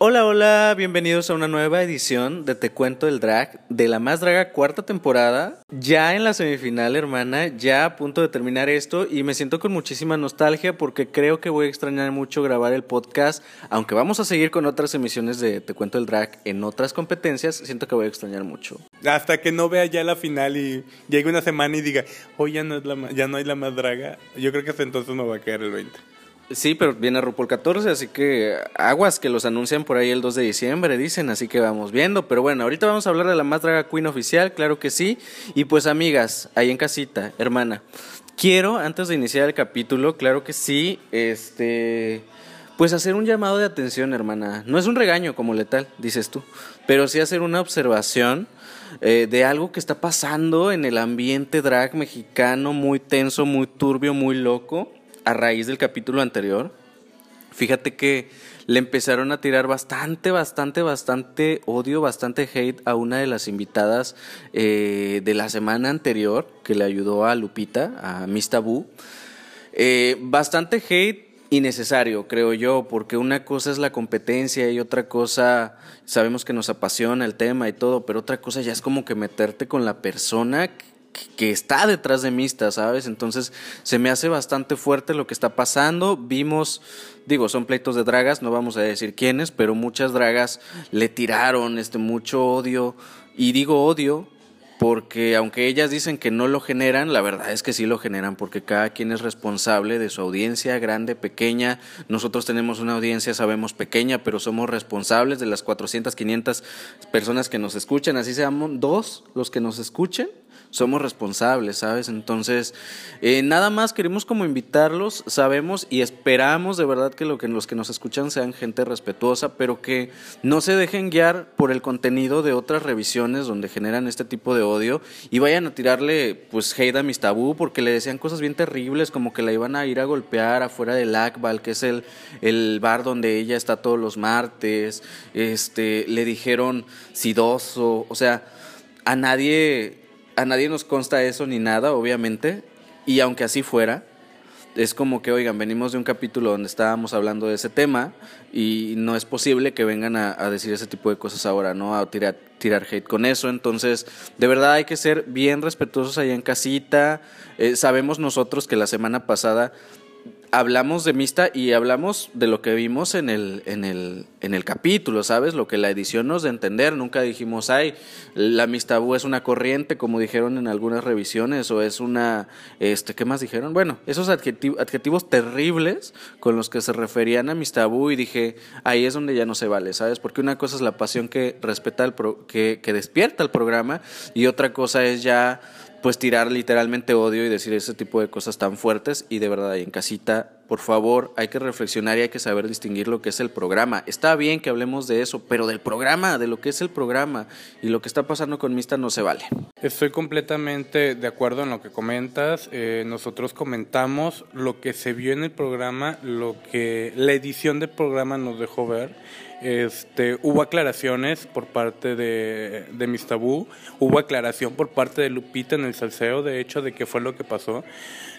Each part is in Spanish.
Hola, hola, bienvenidos a una nueva edición de Te Cuento el Drag de la Más Draga cuarta temporada. Ya en la semifinal, hermana, ya a punto de terminar esto y me siento con muchísima nostalgia porque creo que voy a extrañar mucho grabar el podcast. Aunque vamos a seguir con otras emisiones de Te Cuento el Drag en otras competencias, siento que voy a extrañar mucho. Hasta que no vea ya la final y llegue una semana y diga, hoy ya no, es la, ya no hay la Más Draga, yo creo que hasta entonces me va a quedar el 20. Sí, pero viene RuPaul 14, así que aguas que los anuncian por ahí el 2 de diciembre, dicen, así que vamos viendo. Pero bueno, ahorita vamos a hablar de la más draga queen oficial, claro que sí. Y pues amigas, ahí en casita, hermana, quiero, antes de iniciar el capítulo, claro que sí, este... Pues hacer un llamado de atención, hermana. No es un regaño como letal, dices tú, pero sí hacer una observación eh, de algo que está pasando en el ambiente drag mexicano, muy tenso, muy turbio, muy loco a raíz del capítulo anterior, fíjate que le empezaron a tirar bastante, bastante, bastante odio, bastante hate a una de las invitadas eh, de la semana anterior que le ayudó a Lupita, a Miss Tabú. Eh, bastante hate innecesario, creo yo, porque una cosa es la competencia y otra cosa, sabemos que nos apasiona el tema y todo, pero otra cosa ya es como que meterte con la persona que está detrás de Mista, ¿sabes? Entonces se me hace bastante fuerte lo que está pasando. Vimos, digo, son pleitos de dragas, no vamos a decir quiénes, pero muchas dragas le tiraron este mucho odio. Y digo odio porque aunque ellas dicen que no lo generan, la verdad es que sí lo generan, porque cada quien es responsable de su audiencia, grande, pequeña. Nosotros tenemos una audiencia, sabemos, pequeña, pero somos responsables de las 400, 500 personas que nos escuchan, así seamos dos los que nos escuchen somos responsables, ¿sabes? Entonces, eh, nada más queremos como invitarlos, sabemos y esperamos de verdad que, lo que los que nos escuchan sean gente respetuosa, pero que no se dejen guiar por el contenido de otras revisiones donde generan este tipo de odio y vayan a tirarle pues hate a mis tabú porque le decían cosas bien terribles como que la iban a ir a golpear afuera del Akbal, que es el, el bar donde ella está todos los martes, este, le dijeron sidoso, o sea, a nadie a nadie nos consta eso ni nada, obviamente, y aunque así fuera, es como que, oigan, venimos de un capítulo donde estábamos hablando de ese tema y no es posible que vengan a, decir ese tipo de cosas ahora, ¿no? A tirar, tirar hate con eso. Entonces, de verdad hay que ser bien respetuosos allá en casita. Eh, sabemos nosotros que la semana pasada hablamos de Mista y hablamos de lo que vimos en el, en el, en el capítulo, ¿sabes? Lo que la edición nos a entender. Nunca dijimos, ay, la Mistabú es una corriente, como dijeron en algunas revisiones, o es una, este, ¿qué más dijeron? Bueno, esos adjetivos, adjetivos terribles con los que se referían a Mistabú y dije, ahí es donde ya no se vale, ¿sabes? Porque una cosa es la pasión que respeta el que, que despierta el programa y otra cosa es ya pues tirar literalmente odio y decir ese tipo de cosas tan fuertes y de verdad en casita, por favor, hay que reflexionar y hay que saber distinguir lo que es el programa. Está bien que hablemos de eso, pero del programa, de lo que es el programa y lo que está pasando con Mista no se vale. Estoy completamente de acuerdo en lo que comentas. Eh, nosotros comentamos lo que se vio en el programa, lo que la edición del programa nos dejó ver este, hubo aclaraciones por parte de, de Tabú, hubo aclaración por parte de Lupita en el salseo, de hecho, de qué fue lo que pasó.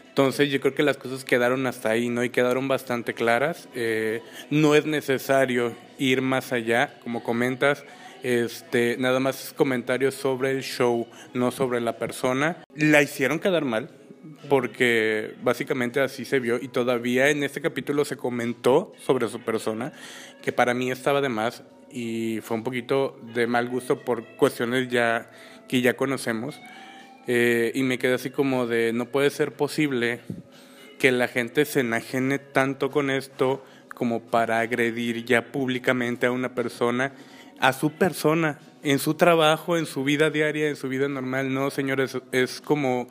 Entonces yo creo que las cosas quedaron hasta ahí, ¿no? Y quedaron bastante claras. Eh, no es necesario ir más allá, como comentas, este, nada más comentarios sobre el show, no sobre la persona. La hicieron quedar mal, porque básicamente así se vio y todavía en este capítulo se comentó sobre su persona, que para mí estaba de más y fue un poquito de mal gusto por cuestiones ya que ya conocemos. Eh, y me quedé así como de, no puede ser posible que la gente se enajene tanto con esto como para agredir ya públicamente a una persona, a su persona, en su trabajo, en su vida diaria, en su vida normal. No, señores, es como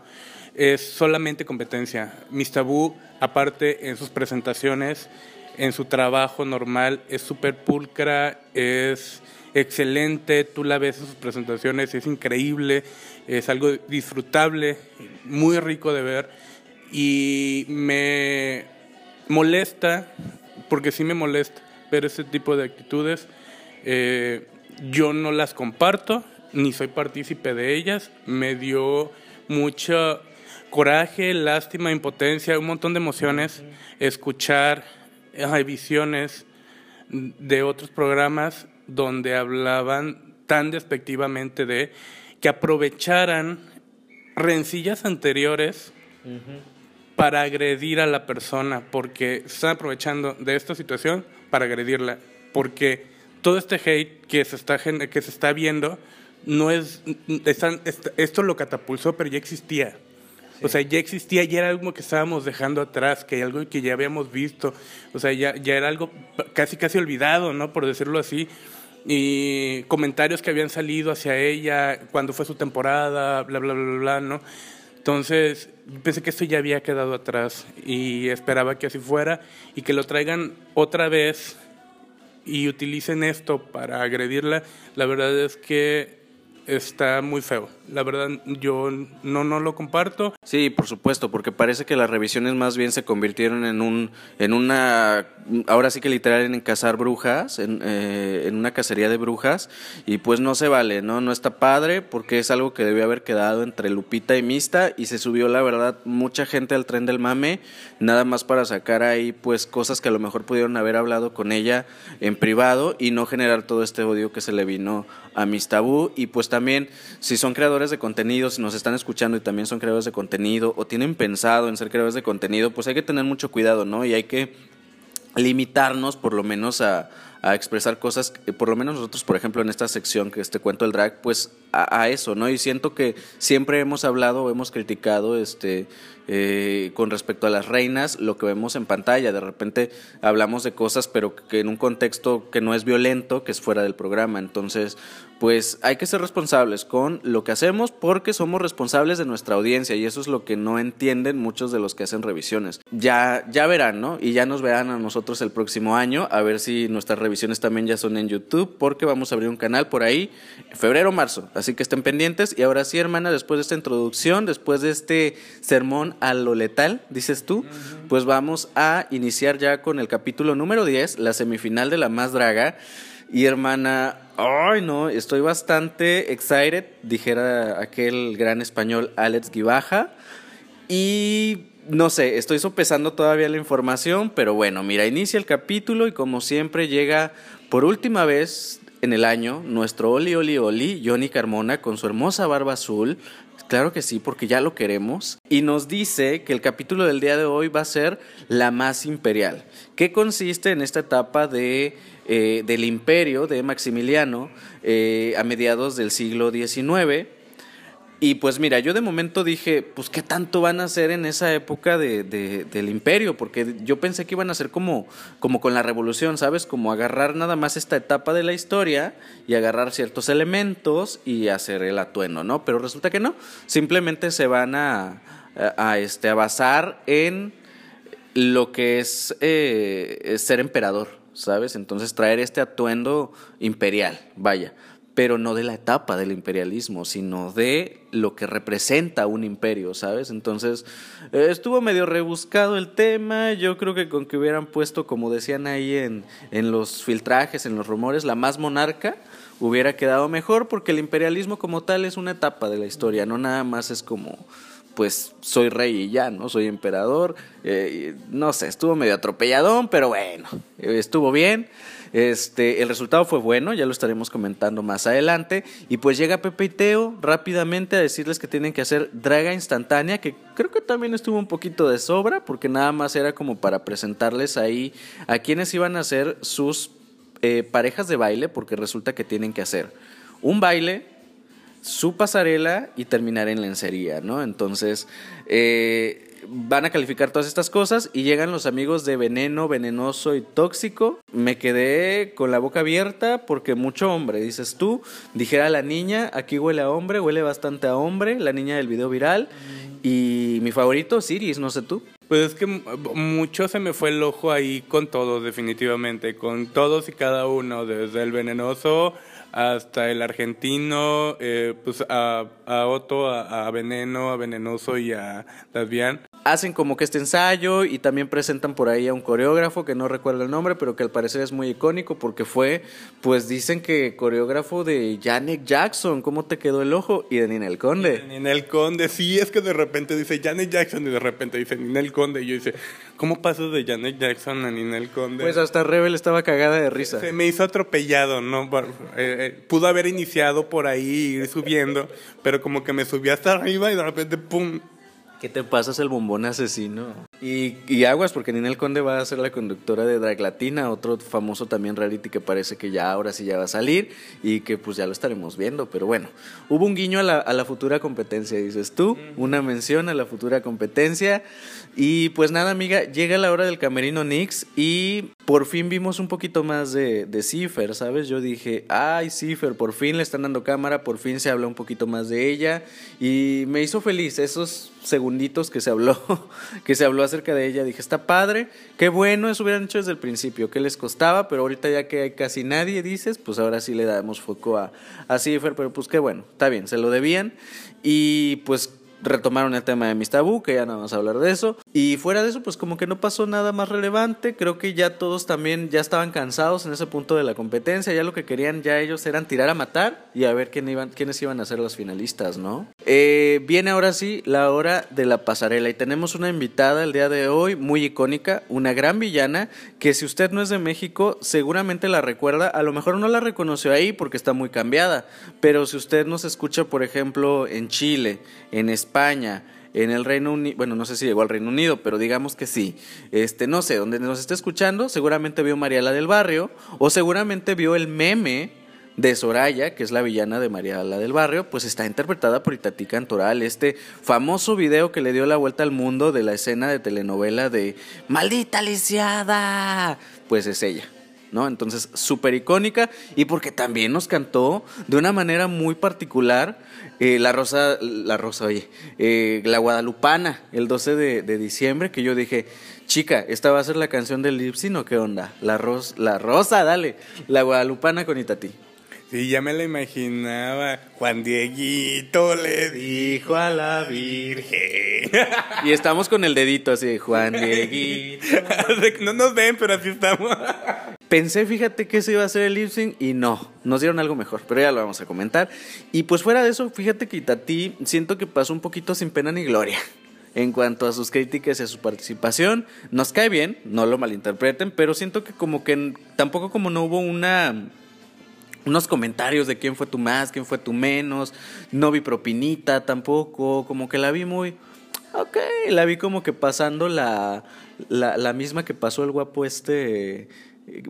es solamente competencia. Miss Tabú, aparte en sus presentaciones, en su trabajo normal, es súper pulcra, es excelente, tú la ves en sus presentaciones, es increíble, es algo disfrutable, muy rico de ver y me molesta, porque sí me molesta ver ese tipo de actitudes. Eh, yo no las comparto, ni soy partícipe de ellas, me dio mucha coraje, lástima, impotencia, un montón de emociones, escuchar, hay visiones de otros programas donde hablaban tan despectivamente de que aprovecharan rencillas anteriores para agredir a la persona, porque están aprovechando de esta situación para agredirla, porque todo este hate que se está, que se está viendo no es, esto lo catapultó, pero ya existía. O sea, ya existía, ya era algo que estábamos dejando atrás, que algo que ya habíamos visto. O sea, ya, ya era algo casi, casi olvidado, ¿no? Por decirlo así. Y comentarios que habían salido hacia ella cuando fue su temporada, bla, bla, bla, bla, ¿no? Entonces, pensé que esto ya había quedado atrás y esperaba que así fuera y que lo traigan otra vez y utilicen esto para agredirla. La verdad es que está muy feo. La verdad, yo no, no lo comparto. Sí, por supuesto, porque parece que las revisiones más bien se convirtieron en un, en una, ahora sí que literal en cazar brujas, en, eh, en una cacería de brujas, y pues no se vale, ¿no? No está padre, porque es algo que debió haber quedado entre Lupita y Mista, y se subió, la verdad, mucha gente al tren del mame, nada más para sacar ahí, pues, cosas que a lo mejor pudieron haber hablado con ella en privado y no generar todo este odio que se le vino a Mistabú, y pues también, si son creadores de contenido, si nos están escuchando y también son creadores de contenido o tienen pensado en ser creadores de contenido, pues hay que tener mucho cuidado, ¿no? Y hay que limitarnos por lo menos a, expresar cosas, por lo menos nosotros, por ejemplo, en esta sección que este cuento del drag, pues a, eso, ¿no? Y siento que siempre hemos hablado hemos criticado este eh, con respecto a las reinas, lo que vemos en pantalla. De repente hablamos de cosas, pero que en un contexto que no es violento, que es fuera del programa. Entonces, pues hay que ser responsables con lo que hacemos porque somos responsables de nuestra audiencia y eso es lo que no entienden muchos de los que hacen revisiones. Ya, ya verán, ¿no? Y ya nos verán a nosotros el próximo año, a ver si nuestras revisiones también ya son en YouTube, porque vamos a abrir un canal por ahí, en febrero o marzo. Así que estén pendientes. Y ahora sí, hermana, después de esta introducción, después de este sermón a lo letal, dices tú, pues vamos a iniciar ya con el capítulo número 10, la semifinal de la más draga. Y hermana, ay no, estoy bastante excited, dijera aquel gran español Alex Guibaja. Y no sé, estoy sopesando todavía la información, pero bueno, mira, inicia el capítulo y como siempre llega por última vez en el año nuestro Oli Oli Oli, Johnny Carmona, con su hermosa barba azul, Claro que sí, porque ya lo queremos. Y nos dice que el capítulo del día de hoy va a ser la más imperial, que consiste en esta etapa de, eh, del imperio de Maximiliano eh, a mediados del siglo XIX y pues mira, yo de momento dije, pues qué tanto van a hacer en esa época de, del imperio, porque yo pensé que iban a ser como, como con la revolución, ¿sabes? Como agarrar nada más esta etapa de la historia y agarrar ciertos elementos y hacer el atuendo, ¿no? Pero resulta que no, simplemente se van a, a, este, a basar en lo que es, eh, es ser emperador, ¿sabes? Entonces traer este atuendo imperial, vaya pero no de la etapa del imperialismo, sino de lo que representa un imperio, ¿sabes? Entonces, eh, estuvo medio rebuscado el tema, yo creo que con que hubieran puesto, como decían ahí en, en los filtrajes, en los rumores, la más monarca, hubiera quedado mejor, porque el imperialismo como tal es una etapa de la historia, no nada más es como pues soy rey y ya, ¿no? Soy emperador. Eh, no sé, estuvo medio atropelladón, pero bueno, estuvo bien. Este, el resultado fue bueno, ya lo estaremos comentando más adelante. Y pues llega Pepe y Teo rápidamente a decirles que tienen que hacer draga instantánea, que creo que también estuvo un poquito de sobra, porque nada más era como para presentarles ahí a quienes iban a ser sus eh, parejas de baile, porque resulta que tienen que hacer un baile, su pasarela y terminar en lencería, ¿no? Entonces, eh, van a calificar todas estas cosas y llegan los amigos de veneno, venenoso y tóxico. Me quedé con la boca abierta porque mucho hombre, dices tú. Dijera la niña, aquí huele a hombre, huele bastante a hombre, la niña del video viral. Y mi favorito, Siris, no sé tú. Pues es que mucho se me fue el ojo ahí con todos, definitivamente, con todos y cada uno, desde el venenoso hasta el argentino, eh, pues a, a Otto, a, Veneno, a Venenoso y a Davian. hacen como que este ensayo y también presentan por ahí a un coreógrafo que no recuerdo el nombre, pero que al parecer es muy icónico porque fue, pues dicen que coreógrafo de Janet Jackson, ¿cómo te quedó el ojo? Y de Ninel Conde. Ninel Conde, sí, es que de repente dice Janet Jackson y de repente dice Ninel Conde y yo dice, ¿cómo pasas de Janet Jackson a Ninel Conde? Pues hasta Rebel estaba cagada de risa. Se me hizo atropellado, ¿no? Eh, eh, pudo haber iniciado por ahí, ir subiendo, pero como que me subí hasta arriba y de repente, ¡pum! ¿Qué te pasas el bombón asesino? Y, y, aguas, porque Ninel Conde va a ser la conductora de Drag Latina, otro famoso también reality que parece que ya ahora sí ya va a salir y que pues ya lo estaremos viendo. Pero bueno, hubo un guiño a la, a la futura competencia, dices tú, una mención a la futura competencia. Y pues nada, amiga, llega la hora del camerino Nix y por fin vimos un poquito más de, de Cipher, ¿sabes? Yo dije, ay, Cipher, por fin le están dando cámara, por fin se habla un poquito más de ella y me hizo feliz esos segunditos que se habló, que se habló acerca de ella. Dije, está padre, qué bueno, eso hubieran hecho desde el principio, qué les costaba, pero ahorita ya que hay casi nadie, dices, pues ahora sí le damos foco a, a pero pues qué bueno, está bien, se lo debían y pues retomaron el tema de Mis Tabú, que ya no vamos a hablar de eso. Y fuera de eso, pues como que no pasó nada más relevante. Creo que ya todos también ya estaban cansados en ese punto de la competencia. Ya lo que querían ya ellos eran tirar a matar y a ver quién iban, quiénes iban a ser los finalistas, ¿no? Eh, viene ahora sí la hora de la pasarela y tenemos una invitada el día de hoy muy icónica, una gran villana que si usted no es de México seguramente la recuerda. A lo mejor no la reconoció ahí porque está muy cambiada, pero si usted nos escucha, por ejemplo, en Chile, en España, España, en el Reino Unido, bueno, no sé si llegó al Reino Unido, pero digamos que sí. Este, no sé, donde nos esté escuchando, seguramente vio Mariala del Barrio o seguramente vio el meme de Soraya, que es la villana de Mariala del Barrio, pues está interpretada por Itatí Cantoral, este famoso video que le dio la vuelta al mundo de la escena de telenovela de Maldita lisiada, pues es ella. ¿No? Entonces, súper icónica y porque también nos cantó de una manera muy particular eh, la Rosa, la Rosa, oye, eh, la Guadalupana, el 12 de, diciembre, que yo dije, chica, esta va a ser la canción del Lipsin o qué onda? La, la Rosa, dale, la Guadalupana con Itatí. Sí, ya me la imaginaba. Juan Dieguito le dijo a la Virgen. Y estamos con el dedito así, Juan Dieguito. no nos ven, pero así estamos. Pensé, fíjate que ese iba a ser el lip sync y no, nos dieron algo mejor, pero ya lo vamos a comentar. Y pues fuera de eso, fíjate que Tati siento que pasó un poquito sin pena ni gloria en cuanto a sus críticas y a su participación. Nos cae bien, no lo malinterpreten, pero siento que como que tampoco como no hubo una unos comentarios de quién fue tu más, quién fue tu menos, no vi propinita tampoco, como que la vi muy, ok, la vi como que pasando la, la, la misma que pasó el guapo este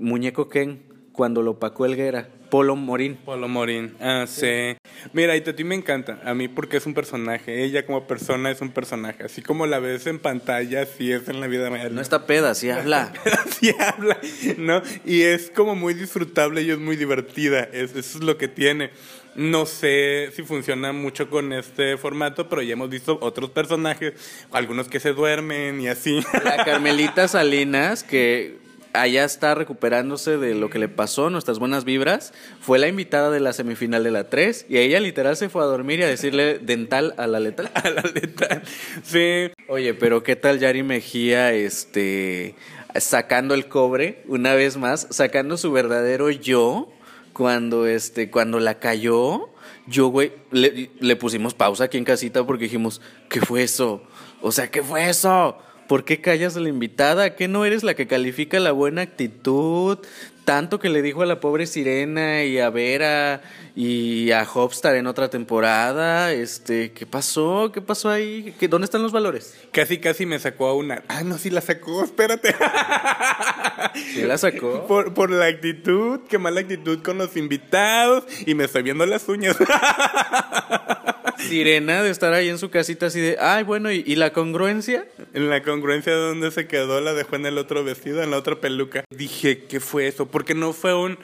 Muñeco Ken cuando lo pacó Elguera. Polo Morín. Polo Morín, ah, sí. Mira, ti me encanta, a mí porque es un personaje, ella como persona es un personaje, así como la ves en pantalla, así es en la vida real. No está peda, sí habla. sí habla, ¿no? Y es como muy disfrutable y es muy divertida, eso es lo que tiene. No sé si funciona mucho con este formato, pero ya hemos visto otros personajes, algunos que se duermen y así. La Carmelita Salinas, que allá está recuperándose de lo que le pasó, nuestras buenas vibras. Fue la invitada de la semifinal de la 3 y ella literal se fue a dormir y a decirle dental a la letal. A la letal. Sí. Oye, pero ¿qué tal Yari Mejía este sacando el cobre una vez más, sacando su verdadero yo cuando este cuando la cayó? Yo, güey, le, le pusimos pausa aquí en casita porque dijimos, ¿qué fue eso? O sea, ¿qué fue eso? ¿Por qué callas a la invitada? ¿Qué no eres la que califica la buena actitud? Tanto que le dijo a la pobre Sirena y a Vera y a Hopstar en otra temporada. Este, ¿qué pasó? ¿Qué pasó ahí? ¿Qué, ¿Dónde están los valores? Casi, casi me sacó a una. Ah, no, sí la sacó, espérate. ¿Sí la sacó? Por, por la actitud, qué mala actitud con los invitados. Y me estoy viendo las uñas. Sirena de estar ahí en su casita así de, ay, bueno, ¿y, la congruencia? En la congruencia de dónde se quedó, la dejó en el otro vestido, en la otra peluca. Dije, ¿qué fue eso? Porque no fue un,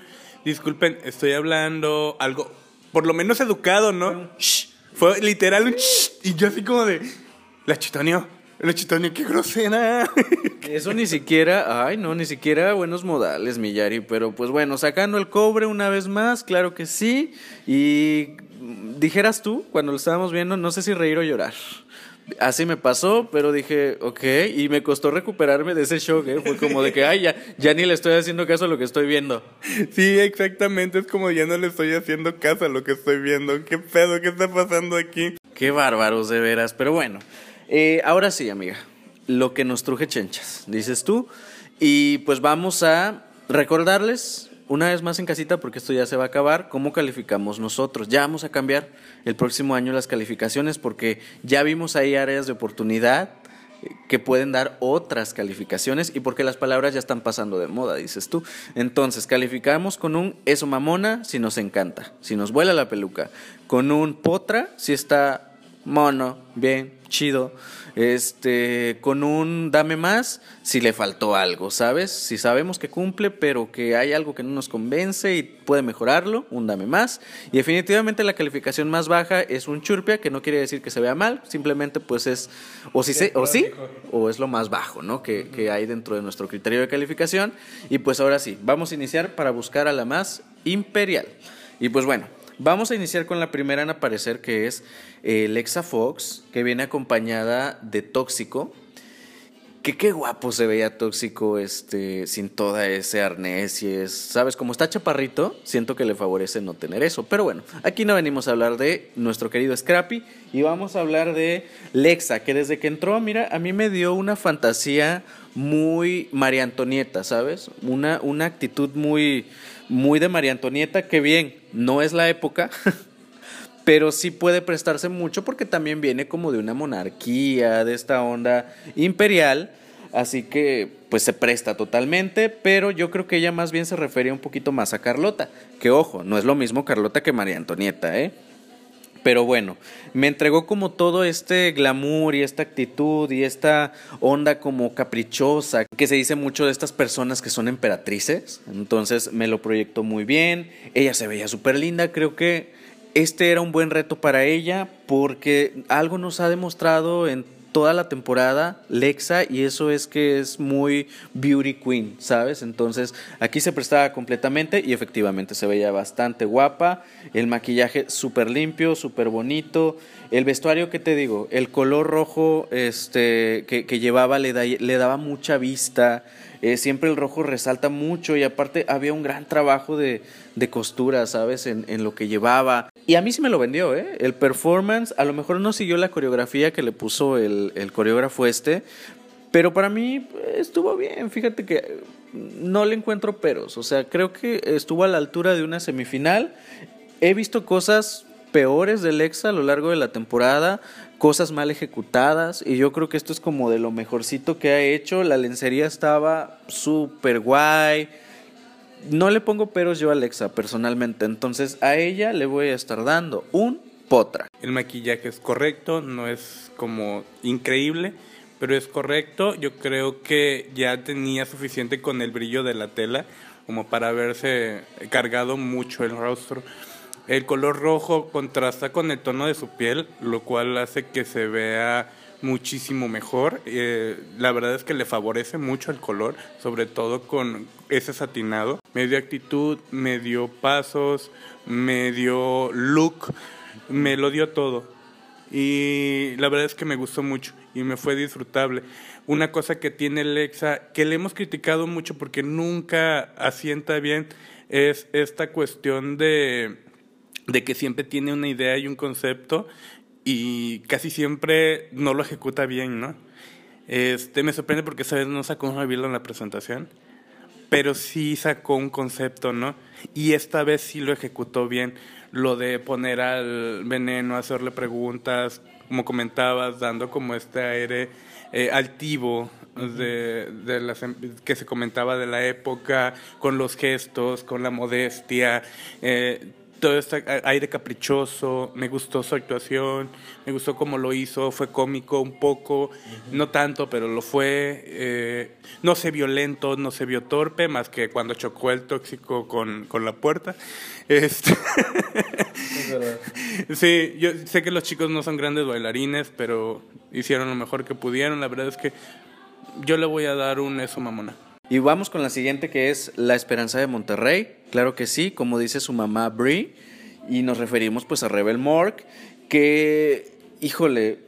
disculpen, estoy hablando algo, por lo menos educado, ¿no? Shh. Fue literal un shh. Y yo así como de, la chitoneó. La chitoneó, qué grosera. Eso ni siquiera, ay no, ni siquiera buenos modales, Millari. Pero pues bueno, sacando el cobre una vez más, claro que sí. Y dijeras tú, cuando lo estábamos viendo, no sé si reír o llorar. Así me pasó, pero dije, ok, y me costó recuperarme de ese shock, ¿eh? Fue como de que, ay, ya, ya ni le estoy haciendo caso a lo que estoy viendo. Sí, exactamente, es como ya no le estoy haciendo caso a lo que estoy viendo. ¿Qué pedo? ¿Qué está pasando aquí? Qué bárbaros, de veras. Pero bueno, eh, ahora sí, amiga, lo que nos truje chenchas, dices tú. Y pues vamos a recordarles una vez más en casita, porque esto ya se va a acabar, cómo calificamos nosotros. Ya vamos a cambiar el próximo año las calificaciones porque ya vimos ahí áreas de oportunidad eh, que pueden dar otras calificaciones y porque las palabras ya están pasando de moda, dices tú. Entonces, calificamos con un eso mamona si nos encanta, si nos vuela la peluca, con un potra si está mono, bien, chido este, con un dame más si le faltó algo, ¿sabes? Si sabemos que cumple, pero que hay algo que no nos convence y puede mejorarlo, un dame más. Y definitivamente la calificación más baja es un churpia, que no quiere decir que se vea mal, simplemente pues es, o, si se, o sí, o es lo más bajo, ¿no? Que, que hay dentro de nuestro criterio de calificación. Y pues ahora sí, vamos a iniciar para buscar a la más imperial. Y pues bueno, Vamos a iniciar con la primera en aparecer, que es eh, Lexa Fox, que viene acompañada de Tóxico. Que qué guapo se veía Tóxico este, sin toda ese arnés ¿sabes? Como está chaparrito, siento que le favorece no tener eso. Pero bueno, aquí no venimos a hablar de nuestro querido Scrappy y vamos a hablar de Lexa, que desde que entró, mira, a mí me dio una fantasía muy María Antonieta, ¿sabes? Una, una actitud muy muy de María Antonieta, que bien, no es la época, pero sí puede prestarse mucho porque también viene como de una monarquía, de esta onda imperial, así que pues se presta totalmente, pero yo creo que ella más bien se refería un poquito más a Carlota, que ojo, no es lo mismo Carlota que María Antonieta, ¿eh? Pero bueno, me entregó como todo este glamour y esta actitud y esta onda como caprichosa que se dice mucho de estas personas que son emperatrices. Entonces me lo proyectó muy bien. Ella se veía súper linda. Creo que este era un buen reto para ella porque algo nos ha demostrado en toda la temporada Lexa y eso es que es muy beauty queen, ¿sabes? Entonces aquí se prestaba completamente y efectivamente se veía bastante guapa, el maquillaje súper limpio, súper bonito, el vestuario que te digo, el color rojo este, que, llevaba le, le daba mucha vista, eh, siempre el rojo resalta mucho y aparte había un gran trabajo de, de costura, ¿sabes? En, en, lo que llevaba. Y a mí sí me lo vendió, ¿eh? El performance a lo mejor no siguió la coreografía que le puso el, el coreógrafo este, pero para mí estuvo bien. Fíjate que no le encuentro peros. O sea, creo que estuvo a la altura de una semifinal. He visto cosas peores del Lexa a lo largo de la temporada, cosas mal ejecutadas y yo creo que esto es como de lo mejorcito que ha hecho. La lencería estaba súper guay. No le pongo peros yo a Alexa personalmente, entonces a ella le voy a estar dando un potra. El maquillaje es correcto, no es como increíble, pero es correcto. Yo creo que ya tenía suficiente con el brillo de la tela como para haberse cargado mucho el rostro. El color rojo contrasta con el tono de su piel, lo cual hace que se vea muchísimo mejor. Eh, la verdad es que le favorece mucho el color, sobre todo con ese satinado. Medio actitud, medio pasos, medio look, me lo dio todo. Y la verdad es que me gustó mucho y me fue disfrutable. Una cosa que tiene Lexa, que le hemos criticado mucho porque nunca asienta bien, es esta cuestión de de que siempre tiene una idea y un concepto y casi siempre no lo ejecuta bien, ¿no? Este, me sorprende porque esa vez no sacó un reveal en la presentación, pero sí sacó un concepto, ¿no? Y esta vez sí lo ejecutó bien, lo de poner al veneno, hacerle preguntas, como comentabas, dando como este aire eh, altivo de, de las, em, que se comentaba de la época, con los gestos, con la modestia. Eh, todo este aire caprichoso, me gustó su actuación, me gustó cómo lo hizo, fue cómico un poco, no tanto, pero lo fue. Eh, no se violento, no se vio torpe, más que cuando chocó el tóxico con, con la puerta. Este sí, yo sé que los chicos no son grandes bailarines, pero hicieron lo mejor que pudieron. La verdad es que yo le voy a dar un eso mamona. Y vamos con la siguiente que es La Esperanza de Monterrey. Claro que sí, como dice su mamá Brie. Y nos referimos pues a Rebel Mork, que, híjole,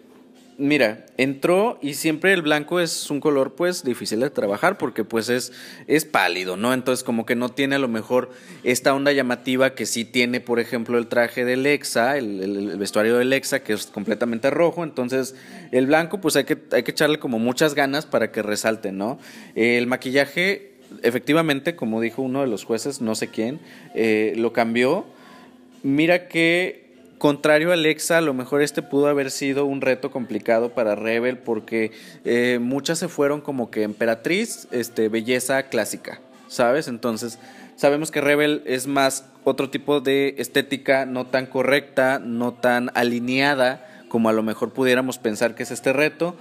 Mira, entró y siempre el blanco es un color pues difícil de trabajar porque pues es, es pálido, ¿no? Entonces como que no tiene a lo mejor esta onda llamativa que sí tiene, por ejemplo, el traje de Lexa, el, vestuario de Lexa, que es completamente rojo. Entonces el blanco pues hay que, hay que echarle como muchas ganas para que resalte, ¿no? El maquillaje, efectivamente, como dijo uno de los jueces, no sé quién, eh, lo cambió. Mira que Contrario a Alexa, a lo mejor este pudo haber sido un reto complicado para Rebel porque eh, muchas se fueron como que emperatriz, este, belleza clásica, ¿sabes? Entonces, sabemos que Rebel es más otro tipo de estética no tan correcta, no tan alineada como a lo mejor pudiéramos pensar que es este reto.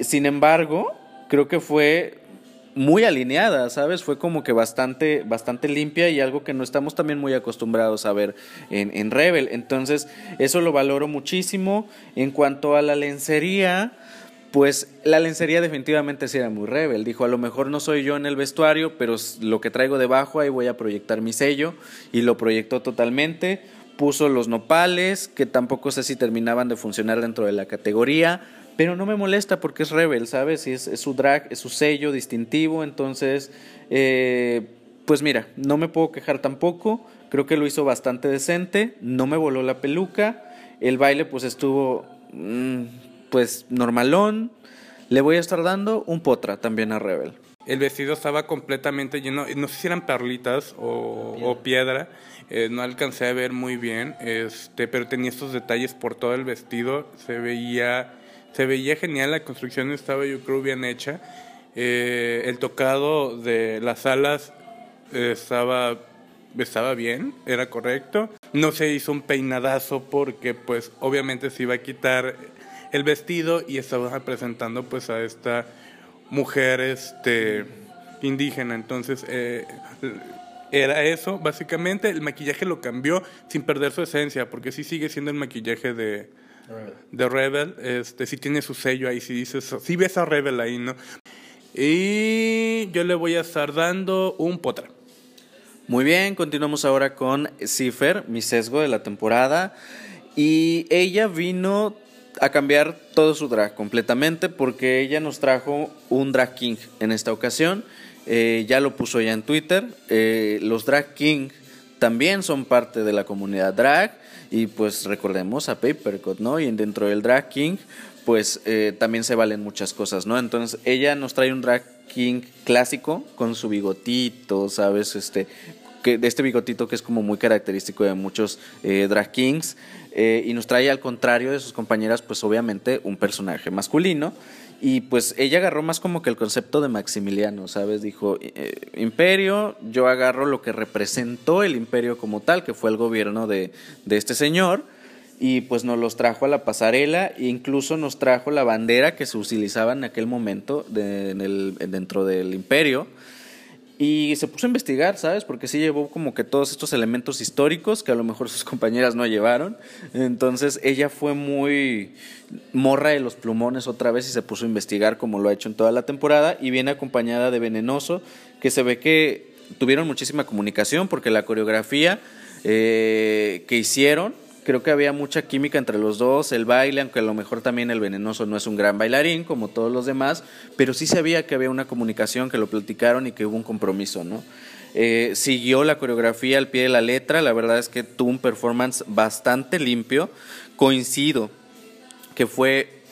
Sin embargo, creo que fue muy alineada, ¿sabes? Fue como que bastante, bastante limpia y algo que no estamos también muy acostumbrados a ver en, en Rebel. Entonces, eso lo valoro muchísimo. En cuanto a la lencería, pues la lencería definitivamente sí era muy Rebel. Dijo, a lo mejor no soy yo en el vestuario, pero lo que traigo debajo ahí voy a proyectar mi sello. Y lo proyectó totalmente. Puso los nopales, que tampoco sé si terminaban de funcionar dentro de la categoría pero no me molesta porque es Rebel, ¿sabes? Y es, su drag, es su sello distintivo, entonces, eh, pues mira, no me puedo quejar tampoco, creo que lo hizo bastante decente, no me voló la peluca, el baile pues estuvo, mm, pues normalón, le voy a estar dando un potra también a Rebel. El vestido estaba completamente lleno, no sé si eran perlitas o piedra, eh, no alcancé a ver muy bien, este, pero tenía estos detalles por todo el vestido, se veía se veía genial, la construcción estaba yo creo bien hecha. Eh, el tocado de las alas estaba, estaba bien, era correcto. No se hizo un peinadazo porque pues obviamente se iba a quitar el vestido y estaba representando pues a esta mujer este indígena. Entonces eh, era eso, básicamente. El maquillaje lo cambió sin perder su esencia, porque sí sigue siendo el maquillaje de, de Rebel, este, sí tiene su sello ahí, si dices, si ves a Rebel ahí, ¿no? Y yo le voy a estar dando un potra. Muy bien, continuamos ahora con Cipher, mi sesgo de la temporada. Y ella vino a cambiar todo su drag completamente porque ella nos trajo un drag king en esta ocasión. Eh, ya lo puso ya en Twitter. Eh, los drag king también son parte de la comunidad drag y pues recordemos a Papercut, ¿no? Y dentro del drag king, pues eh, también se valen muchas cosas, ¿no? Entonces ella nos trae un drag king clásico con su bigotito, ¿sabes? Este, que, de este bigotito que es como muy característico de muchos eh, drag kings. Eh, y nos trae al contrario de sus compañeras, pues obviamente un personaje masculino. Y pues ella agarró más como que el concepto de Maximiliano, ¿sabes? Dijo, eh, imperio, yo agarro lo que representó el imperio como tal, que fue el gobierno de, de este señor, y pues nos los trajo a la pasarela e incluso nos trajo la bandera que se utilizaba en aquel momento en el, dentro del imperio y se puso a investigar, ¿sabes? Porque sí llevó como que todos estos elementos históricos que a lo mejor sus compañeras no llevaron. Entonces ella fue muy morra de los plumones otra vez y se puso a investigar como lo ha hecho en toda la temporada y viene acompañada de Venenoso, que se ve que tuvieron muchísima comunicación porque la coreografía eh, que hicieron creo que había mucha química entre los dos, el baile, aunque a lo mejor también el venenoso no es un gran bailarín como todos los demás, pero sí sabía que había una comunicación, que lo platicaron y que hubo un compromiso, ¿no? Eh, siguió la coreografía al pie de la letra, la verdad es que tuvo un performance bastante limpio, coincido que fue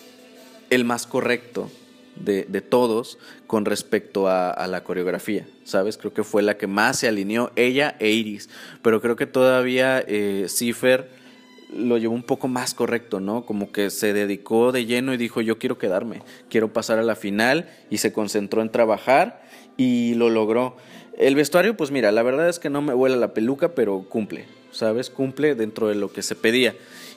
el más correcto de, todos con respecto a, la coreografía, ¿sabes? Creo que fue la que más se alineó ella e Iris, pero creo que todavía eh, Cipher lo llevó un poco más correcto, ¿no? Como que se dedicó de lleno y dijo, yo quiero quedarme, quiero pasar a la final y se concentró en trabajar y lo logró. El vestuario, pues mira, la verdad es que no me vuela la peluca, pero cumple, ¿sabes? Cumple dentro de lo que se pedía.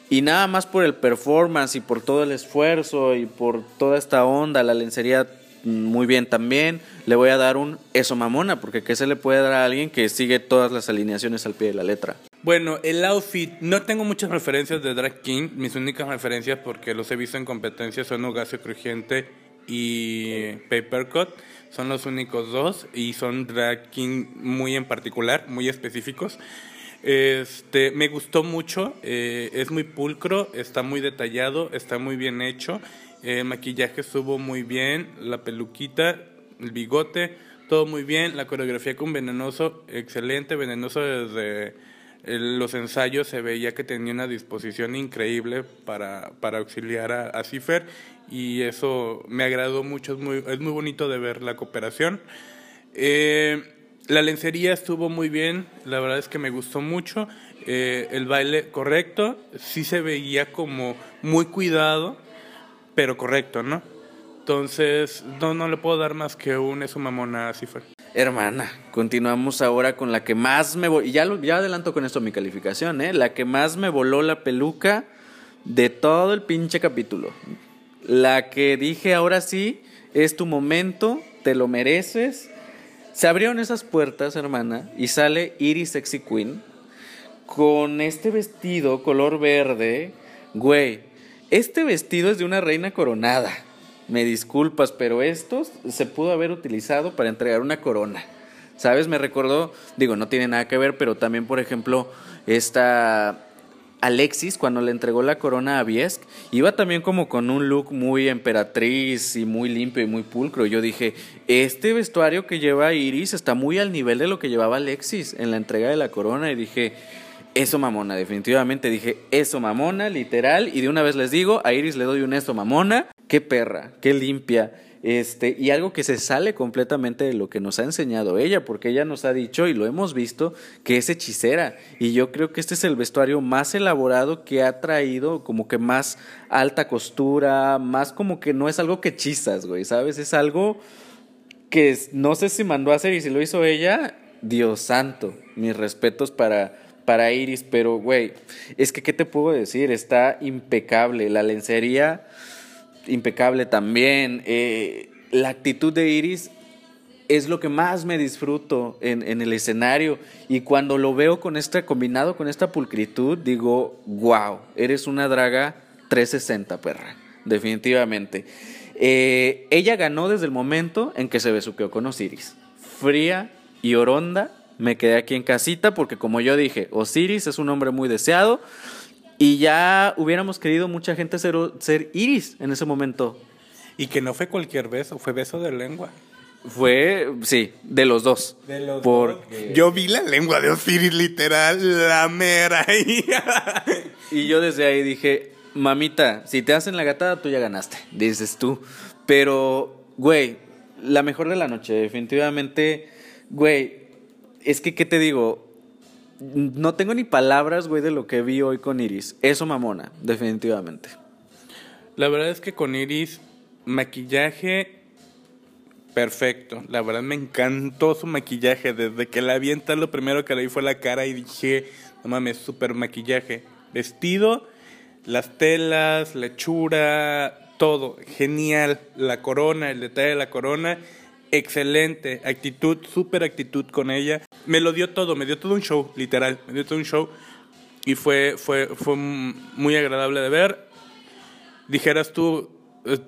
Y nada más por el performance y por todo el esfuerzo y por toda esta onda, la lencería muy bien también. Le voy a dar un eso mamona, porque ¿qué se le puede dar a alguien que sigue todas las alineaciones al pie de la letra? Bueno, el outfit, no tengo muchas referencias de Drag King. Mis únicas referencias, porque los he visto en competencia, son Hogacio Crujiente y Papercut. Son los únicos dos y son Drag King muy en particular, muy específicos. Este, me gustó mucho, eh, es muy pulcro, está muy detallado, está muy bien hecho El maquillaje estuvo muy bien, la peluquita, el bigote, todo muy bien. La coreografía con Venenoso, excelente. Venenoso desde los ensayos se veía que tenía una disposición increíble para, para auxiliar a, a Cifer y eso me agradó mucho, es muy, es muy bonito de ver la cooperación. Eh, la lencería estuvo muy bien, la verdad es que me gustó mucho. Eh, el baile correcto, sí se veía como muy cuidado, pero correcto, ¿no? Entonces, no, no le puedo dar más que un eso mamona a Cifer. Hermana, continuamos ahora con la que más me y ya, ya adelanto con esto mi calificación, ¿eh? La que más me voló la peluca de todo el pinche capítulo. La que dije ahora sí, es tu momento, te lo mereces. Se abrieron esas puertas, hermana, y sale Iris Sexy Queen con este vestido color verde. Güey, este vestido es de una reina coronada me disculpas, pero esto se pudo haber utilizado para entregar una corona. ¿Sabes? Me recordó, digo, no tiene nada que ver, pero también, por ejemplo, esta Alexis, cuando le entregó la corona a Viesk, iba también como con un look muy emperatriz y muy limpio y muy pulcro. Yo dije, este vestuario que lleva Iris está muy al nivel de lo que llevaba Alexis en la entrega de la corona. Y dije, eso mamona, definitivamente dije, eso mamona, literal. Y de una vez les digo, a Iris le doy un eso mamona qué perra, qué limpia. Este, y algo que se sale completamente de lo que nos ha enseñado ella, porque ella nos ha dicho, y lo hemos visto, que es hechicera. Y yo creo que este es el vestuario más elaborado que ha traído, como que más alta costura, más como que no es algo que hechizas, güey, ¿sabes? Es algo que no sé si mandó a hacer y si lo hizo ella, Dios santo, mis respetos para, para Iris, pero güey, es que, ¿qué te puedo decir? Está impecable, la lencería impecable también. Eh, la actitud de Iris es lo que más me disfruto en, en, el escenario. Y cuando lo veo con este, combinado con esta pulcritud, digo, wow, eres una draga 360, perra. Definitivamente. Eh, ella ganó desde el momento en que se besuqueó con Osiris. Fría y oronda, me quedé aquí en casita porque como yo dije, Osiris es un hombre muy deseado. Y ya hubiéramos querido mucha gente ser, ser Iris en ese momento. Y que no fue cualquier beso, fue beso de lengua. Fue, sí, de los dos. De los dos. Yo vi la lengua de Osiris, literal, la mera. y yo desde ahí dije, mamita, si te hacen la gatada, tú ya ganaste, dices tú. Pero, güey, la mejor de la noche, definitivamente, güey, es que, ¿qué te digo? no tengo ni palabras, güey, de lo que vi hoy con Iris. Eso mamona, definitivamente. La verdad es que con Iris, maquillaje perfecto. La verdad me encantó su maquillaje. Desde que la avienta, lo primero que le vi fue la cara y dije, no mames, súper maquillaje. Vestido, las telas, la hechura, todo. Genial. La corona, el detalle de la corona excelente actitud, súper actitud con ella. Me lo dio todo, me dio todo un show, literal, me dio todo un show. Y fue, fue, fue muy agradable de ver. Dijeras tú,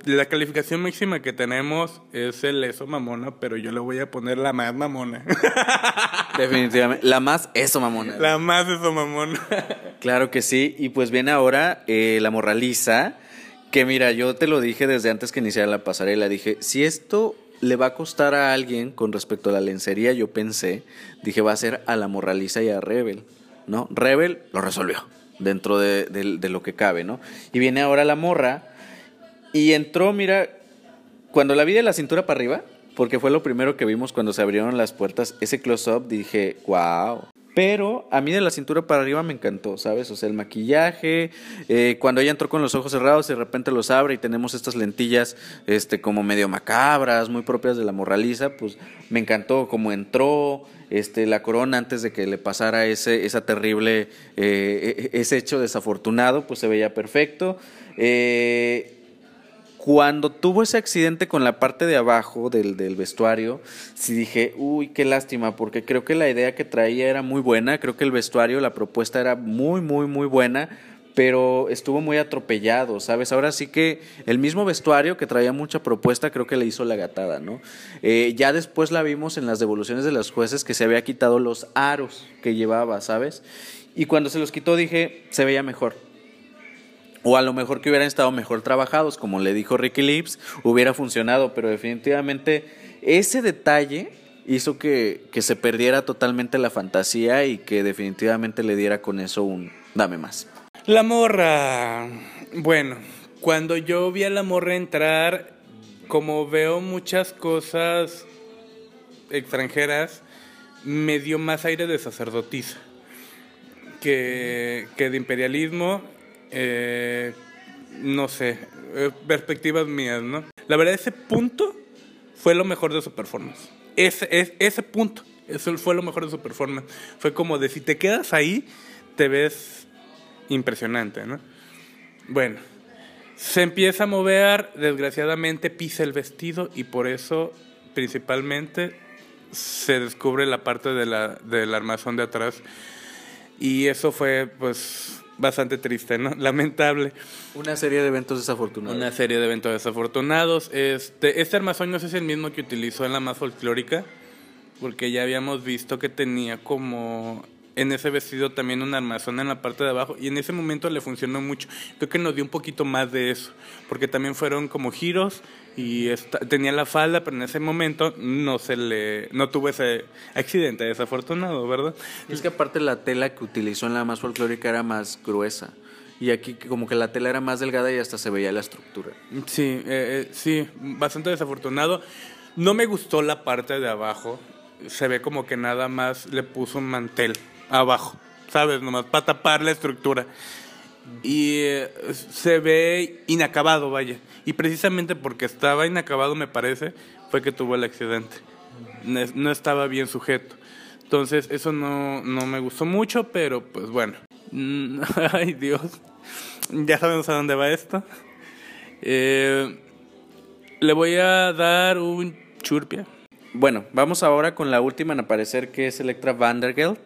la calificación máxima que tenemos es el eso mamona, pero yo le voy a poner la más mamona. Definitivamente, la más eso mamona. La más eso mamona. claro que sí, y pues viene ahora eh, la morraliza, que mira, yo te lo dije desde antes que iniciara la pasarela, dije, si esto le va a costar a alguien con respecto a la lencería, yo pensé, dije, va a ser a la morraliza y a Rebel, ¿no? Rebel lo resolvió dentro de, lo que cabe, ¿no? Y viene ahora la morra y entró, mira, cuando la vi de la cintura para arriba, porque fue lo primero que vimos cuando se abrieron las puertas, ese close-up, dije, wow, pero a mí de la cintura para arriba me encantó, ¿sabes? O sea, el maquillaje, eh, cuando ella entró con los ojos cerrados y de repente los abre y tenemos estas lentillas este, como medio macabras, muy propias de la morraliza, pues me encantó cómo entró, este, la corona antes de que le pasara ese, esa terrible, eh, e, e, ese hecho desafortunado, pues se veía perfecto. Eh, cuando tuvo ese accidente con la parte de abajo del, vestuario, sí dije, uy, qué lástima, porque creo que la idea que traía era muy buena, creo que el vestuario, la propuesta era muy, muy, muy buena, pero estuvo muy atropellado, ¿sabes? Ahora sí que el mismo vestuario que traía mucha propuesta, creo que le hizo la gatada, ¿no? Eh, ya después la vimos en las devoluciones de los jueces que se había quitado los aros que llevaba, ¿sabes? Y cuando se los quitó dije, se veía mejor O a lo mejor que hubieran estado mejor trabajados, como le dijo Ricky Lips, hubiera funcionado, pero definitivamente ese detalle hizo que, que se perdiera totalmente la fantasía y que definitivamente le diera con eso un dame más. La morra. Bueno, cuando yo vi a la morra entrar, como veo muchas cosas extranjeras, me dio más aire de sacerdotisa que, que de imperialismo. Eh, no sé, eh, perspectivas mías, ¿no? La verdad, ese punto fue lo mejor de su performance. Ese, es- ese punto, eso fue lo mejor de su performance. Fue como de si te quedas ahí, te ves impresionante, ¿no? Bueno, se empieza a mover, desgraciadamente pisa el vestido y por eso principalmente se descubre la parte de la, del armazón de atrás y eso fue pues bastante triste, ¿no? Lamentable. Una serie de eventos desafortunados. Una serie de eventos desafortunados. Este, este armazón no sé si es el mismo que utilizó en la más folclórica, porque ya habíamos visto que tenía como en ese vestido también un armazón en la parte de abajo y en ese momento le funcionó mucho. Creo que nos dio un poquito más de eso, porque también fueron como giros y esta- tenía la falda, pero en ese momento no se le no tuvo ese accidente desafortunado, ¿verdad? Es que aparte la tela que utilizó en la más folclórica era más gruesa. Y aquí como que la tela era más delgada y hasta se veía la estructura. Sí, eh, eh, sí, bastante desafortunado. No me gustó la parte de abajo. Se ve como que nada más le puso un mantel abajo, ¿sabes? Nomás para tapar la estructura. Y eh, se ve inacabado, vaya. Y precisamente porque estaba inacabado, me parece, fue que tuvo el accidente. No, estaba bien sujeto. Entonces, eso no, no me gustó mucho, pero pues bueno. Ay, Dios. Ya sabemos a dónde va esto. Eh, le voy a dar un churpia. Bueno, vamos ahora con la última en aparecer que es Electra Vandergeld.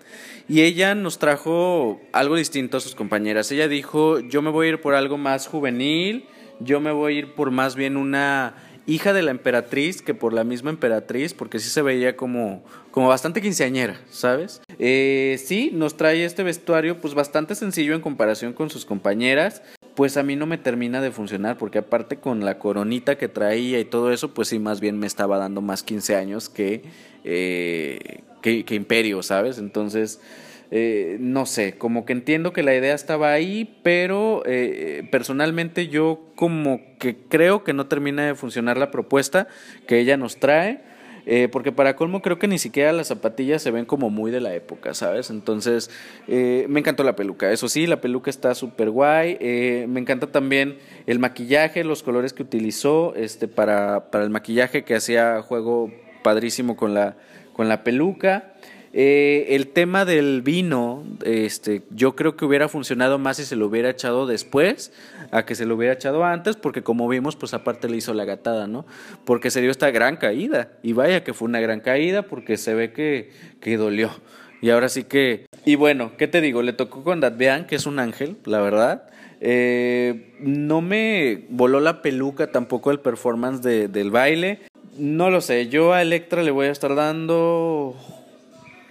Y ella nos trajo algo distinto a sus compañeras. Ella dijo, yo me voy a ir por algo más juvenil, yo me voy a ir por más bien una hija de la emperatriz que por la misma emperatriz, porque sí se veía como, como bastante quinceañera, ¿sabes? Eh, sí, nos trae este vestuario pues bastante sencillo en comparación con sus compañeras. Pues a mí no me termina de funcionar, porque aparte con la coronita que traía y todo eso, pues sí, más bien me estaba dando más 15 años que, eh, que, que Imperio, ¿sabes? Entonces, eh, no sé, como que entiendo que la idea estaba ahí, pero eh, personalmente yo como que creo que no termina de funcionar la propuesta que ella nos trae. Eh, porque para colmo creo que ni siquiera las zapatillas se ven como muy de la época, ¿sabes? Entonces, eh, me encantó la peluca. Eso sí, la peluca está súper guay. Eh, me encanta también el maquillaje, los colores que utilizó este, para, para el maquillaje que hacía juego padrísimo con la, con la peluca. Eh, el tema del vino, este, yo creo que hubiera funcionado más si se lo hubiera echado después a que se lo hubiera echado antes, porque como vimos, pues aparte le hizo la gatada, ¿no? Porque se dio esta gran caída. Y vaya que fue una gran caída porque se ve que, que dolió. Y ahora sí que... Y bueno, ¿qué te digo? Le tocó con Datbean, que es un ángel, la verdad. Eh, no me voló la peluca tampoco el performance de- del baile. No lo sé, yo a Electra le voy a estar dando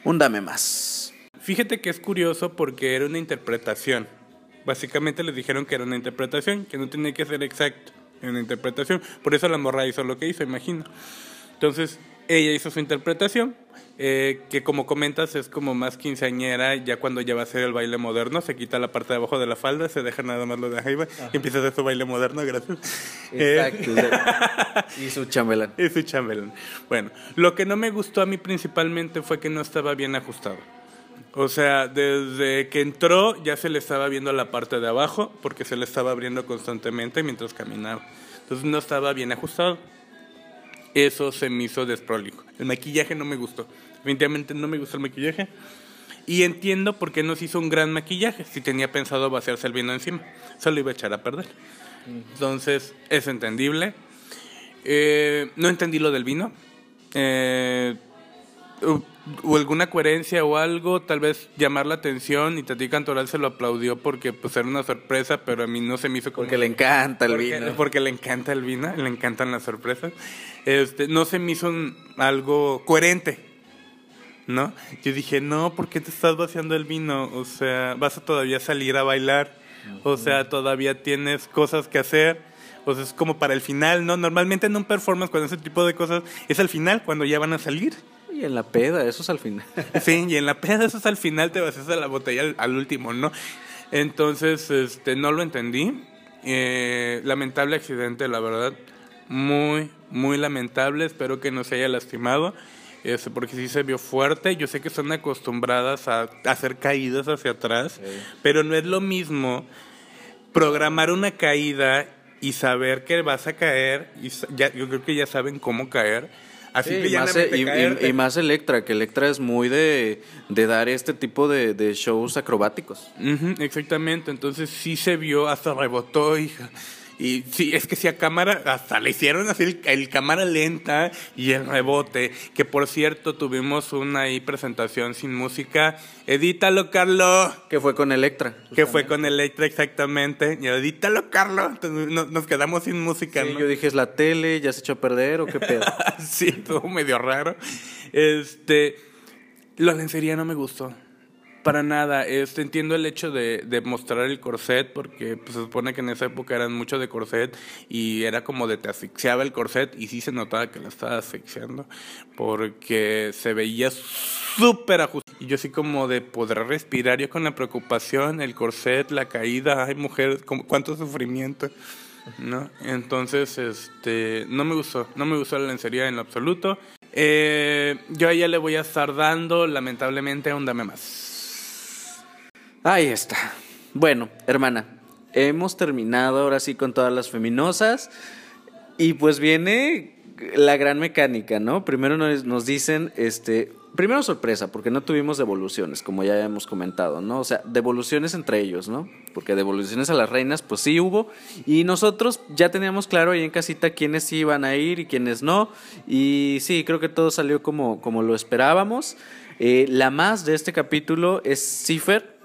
un dame más. Fíjate que es curioso porque era una interpretación. Básicamente les dijeron que era una interpretación, que no tenía que ser exacto. Era una interpretación. Por eso la morra hizo lo que hizo, imagino. Entonces, ella hizo su interpretación, eh, que como comentas es como más quinceañera, ya cuando ya va a ser el baile moderno, se quita la parte de abajo de la falda, se deja nada más lo de arriba y empieza a hacer su baile moderno, gracias. Exacto. Eh, y su chambelán. y su chambelán. Bueno, lo que no me gustó a mí principalmente fue que no estaba bien ajustado. O sea, desde que entró ya se le estaba viendo la parte de abajo porque se le estaba abriendo constantemente mientras caminaba. Entonces no estaba bien ajustado. Eso se me hizo desprolijo. El maquillaje no me gustó. Definitivamente no me gustó el maquillaje. Y entiendo por qué no se hizo un gran maquillaje. Si tenía pensado vaciarse el vino encima, se lo iba a echar a perder. Entonces, es entendible. Eh, no entendí lo del vino. Eh, o, alguna coherencia o algo, tal vez llamar la atención y Tati Cantoral se lo aplaudió porque pues era una sorpresa, pero a mí no se me hizo como... Porque le encanta el porque, vino. porque le encanta el vino, le encantan las sorpresas. Este, no se me hizo un- algo coherente, ¿no? Yo dije, no, ¿por qué te estás vaciando el vino? O sea, vas a todavía salir a bailar. O sea, todavía tienes cosas que hacer. O sea, es como para el final, ¿no? Normalmente en un performance, cuando ese tipo de cosas, es al final, cuando ya van a salir. Y en la peda, eso es al final. Sí, y en la peda, eso es al final, te vas a la botella al, al último, ¿no? Entonces, este, no lo entendí. Eh, lamentable accidente, la verdad. Muy, muy lamentable. Espero que no se haya lastimado. Este, porque sí se vio fuerte. Yo sé que son acostumbradas a, hacer caídas hacia atrás. Pero no es lo mismo programar una caída y saber que vas a caer. Y ya, yo creo que ya saben cómo caer Así y, más, e- y, más Electra, que Electra es muy de, de dar este tipo de, de shows acrobáticos. exactamente, entonces sí se vio, hasta rebotó, hija. Y sí, es que si a cámara, hasta le hicieron así el, cámara lenta y el rebote. Que por cierto, tuvimos una ahí presentación sin música. Edítalo, Carlos. Que fue con Electra. Que fue con Electra, exactamente. Y edítalo, Carlos. Nos, quedamos sin música. Sí, yo dije, ¿es la tele? ¿Ya se echó a perder o qué pedo? sí, todo medio raro. Este. La lencería no me gustó. Para nada, este, entiendo el hecho de, mostrar el corset porque pues, se supone que en esa época eran mucho de corset y era como de te asfixiaba el corset y sí se notaba que la estaba asfixiando porque se veía súper ajustado. Y yo así como de poder respirar, yo con la preocupación, el corset, la caída, ay mujer, cuánto sufrimiento. ¿no? Entonces, este, no me gustó, no me gustó la lencería en lo absoluto. Eh, yo a ella le voy a estar dando, lamentablemente, un dame más. Ahí está. Bueno, hermana, hemos terminado ahora sí con todas las feminosas. Y pues viene la gran mecánica, ¿no? Primero nos, dicen, este, primero sorpresa, porque no tuvimos devoluciones, como ya hemos comentado, ¿no? O sea, devoluciones entre ellos, ¿no? Porque devoluciones a las reinas, pues sí hubo. Y nosotros ya teníamos claro ahí en casita quiénes iban a ir y quiénes no. Y sí, creo que todo salió como, como lo esperábamos. Eh, la más de este capítulo es Cipher,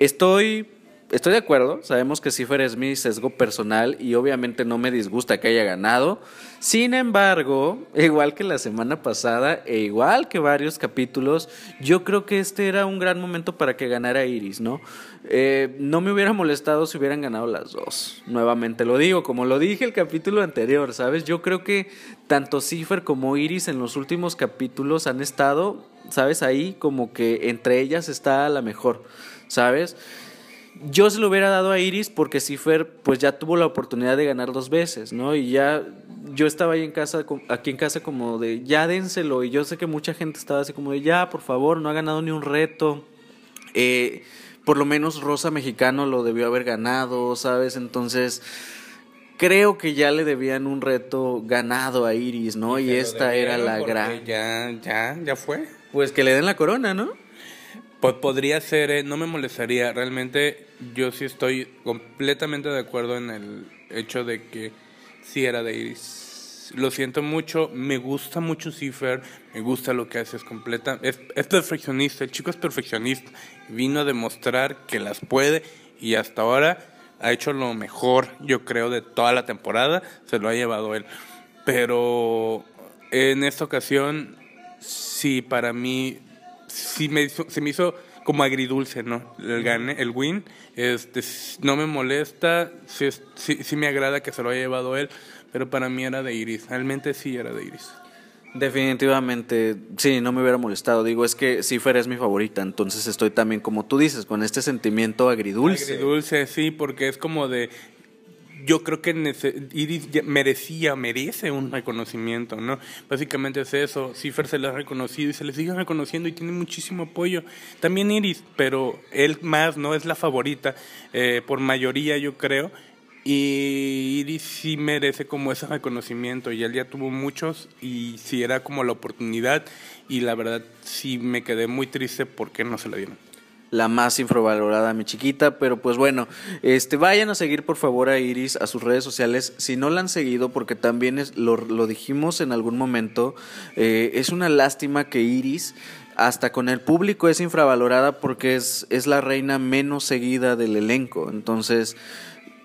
Estoy, estoy de acuerdo, sabemos que Cipher es mi sesgo personal y obviamente no me disgusta que haya ganado. Sin embargo, igual que la semana pasada e igual que varios capítulos, yo creo que este era un gran momento para que ganara Iris, ¿no? Eh, no me hubiera molestado si hubieran ganado las dos. Nuevamente lo digo, como lo dije el capítulo anterior, ¿sabes? Yo creo que tanto Cipher como Iris en los últimos capítulos han estado, ¿sabes? Ahí como que entre ellas está la mejor. ¿Sabes? Yo se lo hubiera dado a Iris porque Cifer pues ya tuvo la oportunidad de ganar dos veces, ¿no? Y ya yo estaba ahí en casa, aquí en casa como de ya dénselo y yo sé que mucha gente estaba así como de ya, por favor, no ha ganado ni un reto. Eh, por lo menos Rosa Mexicano lo debió haber ganado, ¿sabes? Entonces creo que ya le debían un reto ganado a Iris, ¿no? Y, esta era la gran... Ya, ya, ya fue. Pues que le den la corona, ¿no? Pues podría ser, eh, no me molestaría. Realmente yo sí estoy completamente de acuerdo en el hecho de que sí era de Iris. Lo siento mucho, me gusta mucho Cipher, me gusta lo que hace, es completa, es, es perfeccionista, el chico es perfeccionista, vino a demostrar que las puede y hasta ahora ha hecho lo mejor, yo creo, de toda la temporada, se lo ha llevado él. Pero en esta ocasión, sí, para mí sí me se me hizo como agridulce, ¿no? El gane, el win, este, no me molesta, sí, sí, sí, me agrada que se lo haya llevado él, pero para mí era de Iris, realmente sí era de Iris. Definitivamente, sí, no me hubiera molestado. Digo, es que Cipher es mi favorita, entonces estoy también, como tú dices, con este sentimiento agridulce. Agridulce, sí, porque es como de, yo creo que Iris merecía, merece un reconocimiento, ¿no? Básicamente es eso. Cipher se le ha reconocido y se le sigue reconociendo y tiene muchísimo apoyo. También Iris, pero él más, ¿no? Es la favorita, eh, por mayoría, yo creo. Y Iris sí merece como ese reconocimiento y él ya tuvo muchos y sí era como la oportunidad y la verdad sí me quedé muy triste porque no se la dieron la más infravalorada, mi chiquita. Pero pues bueno, este, vayan a seguir por favor a Iris a sus redes sociales. Si no la han seguido, porque también es, lo, lo dijimos en algún momento, eh, es una lástima que Iris hasta con el público es infravalorada porque es, es la reina menos seguida del elenco. Entonces,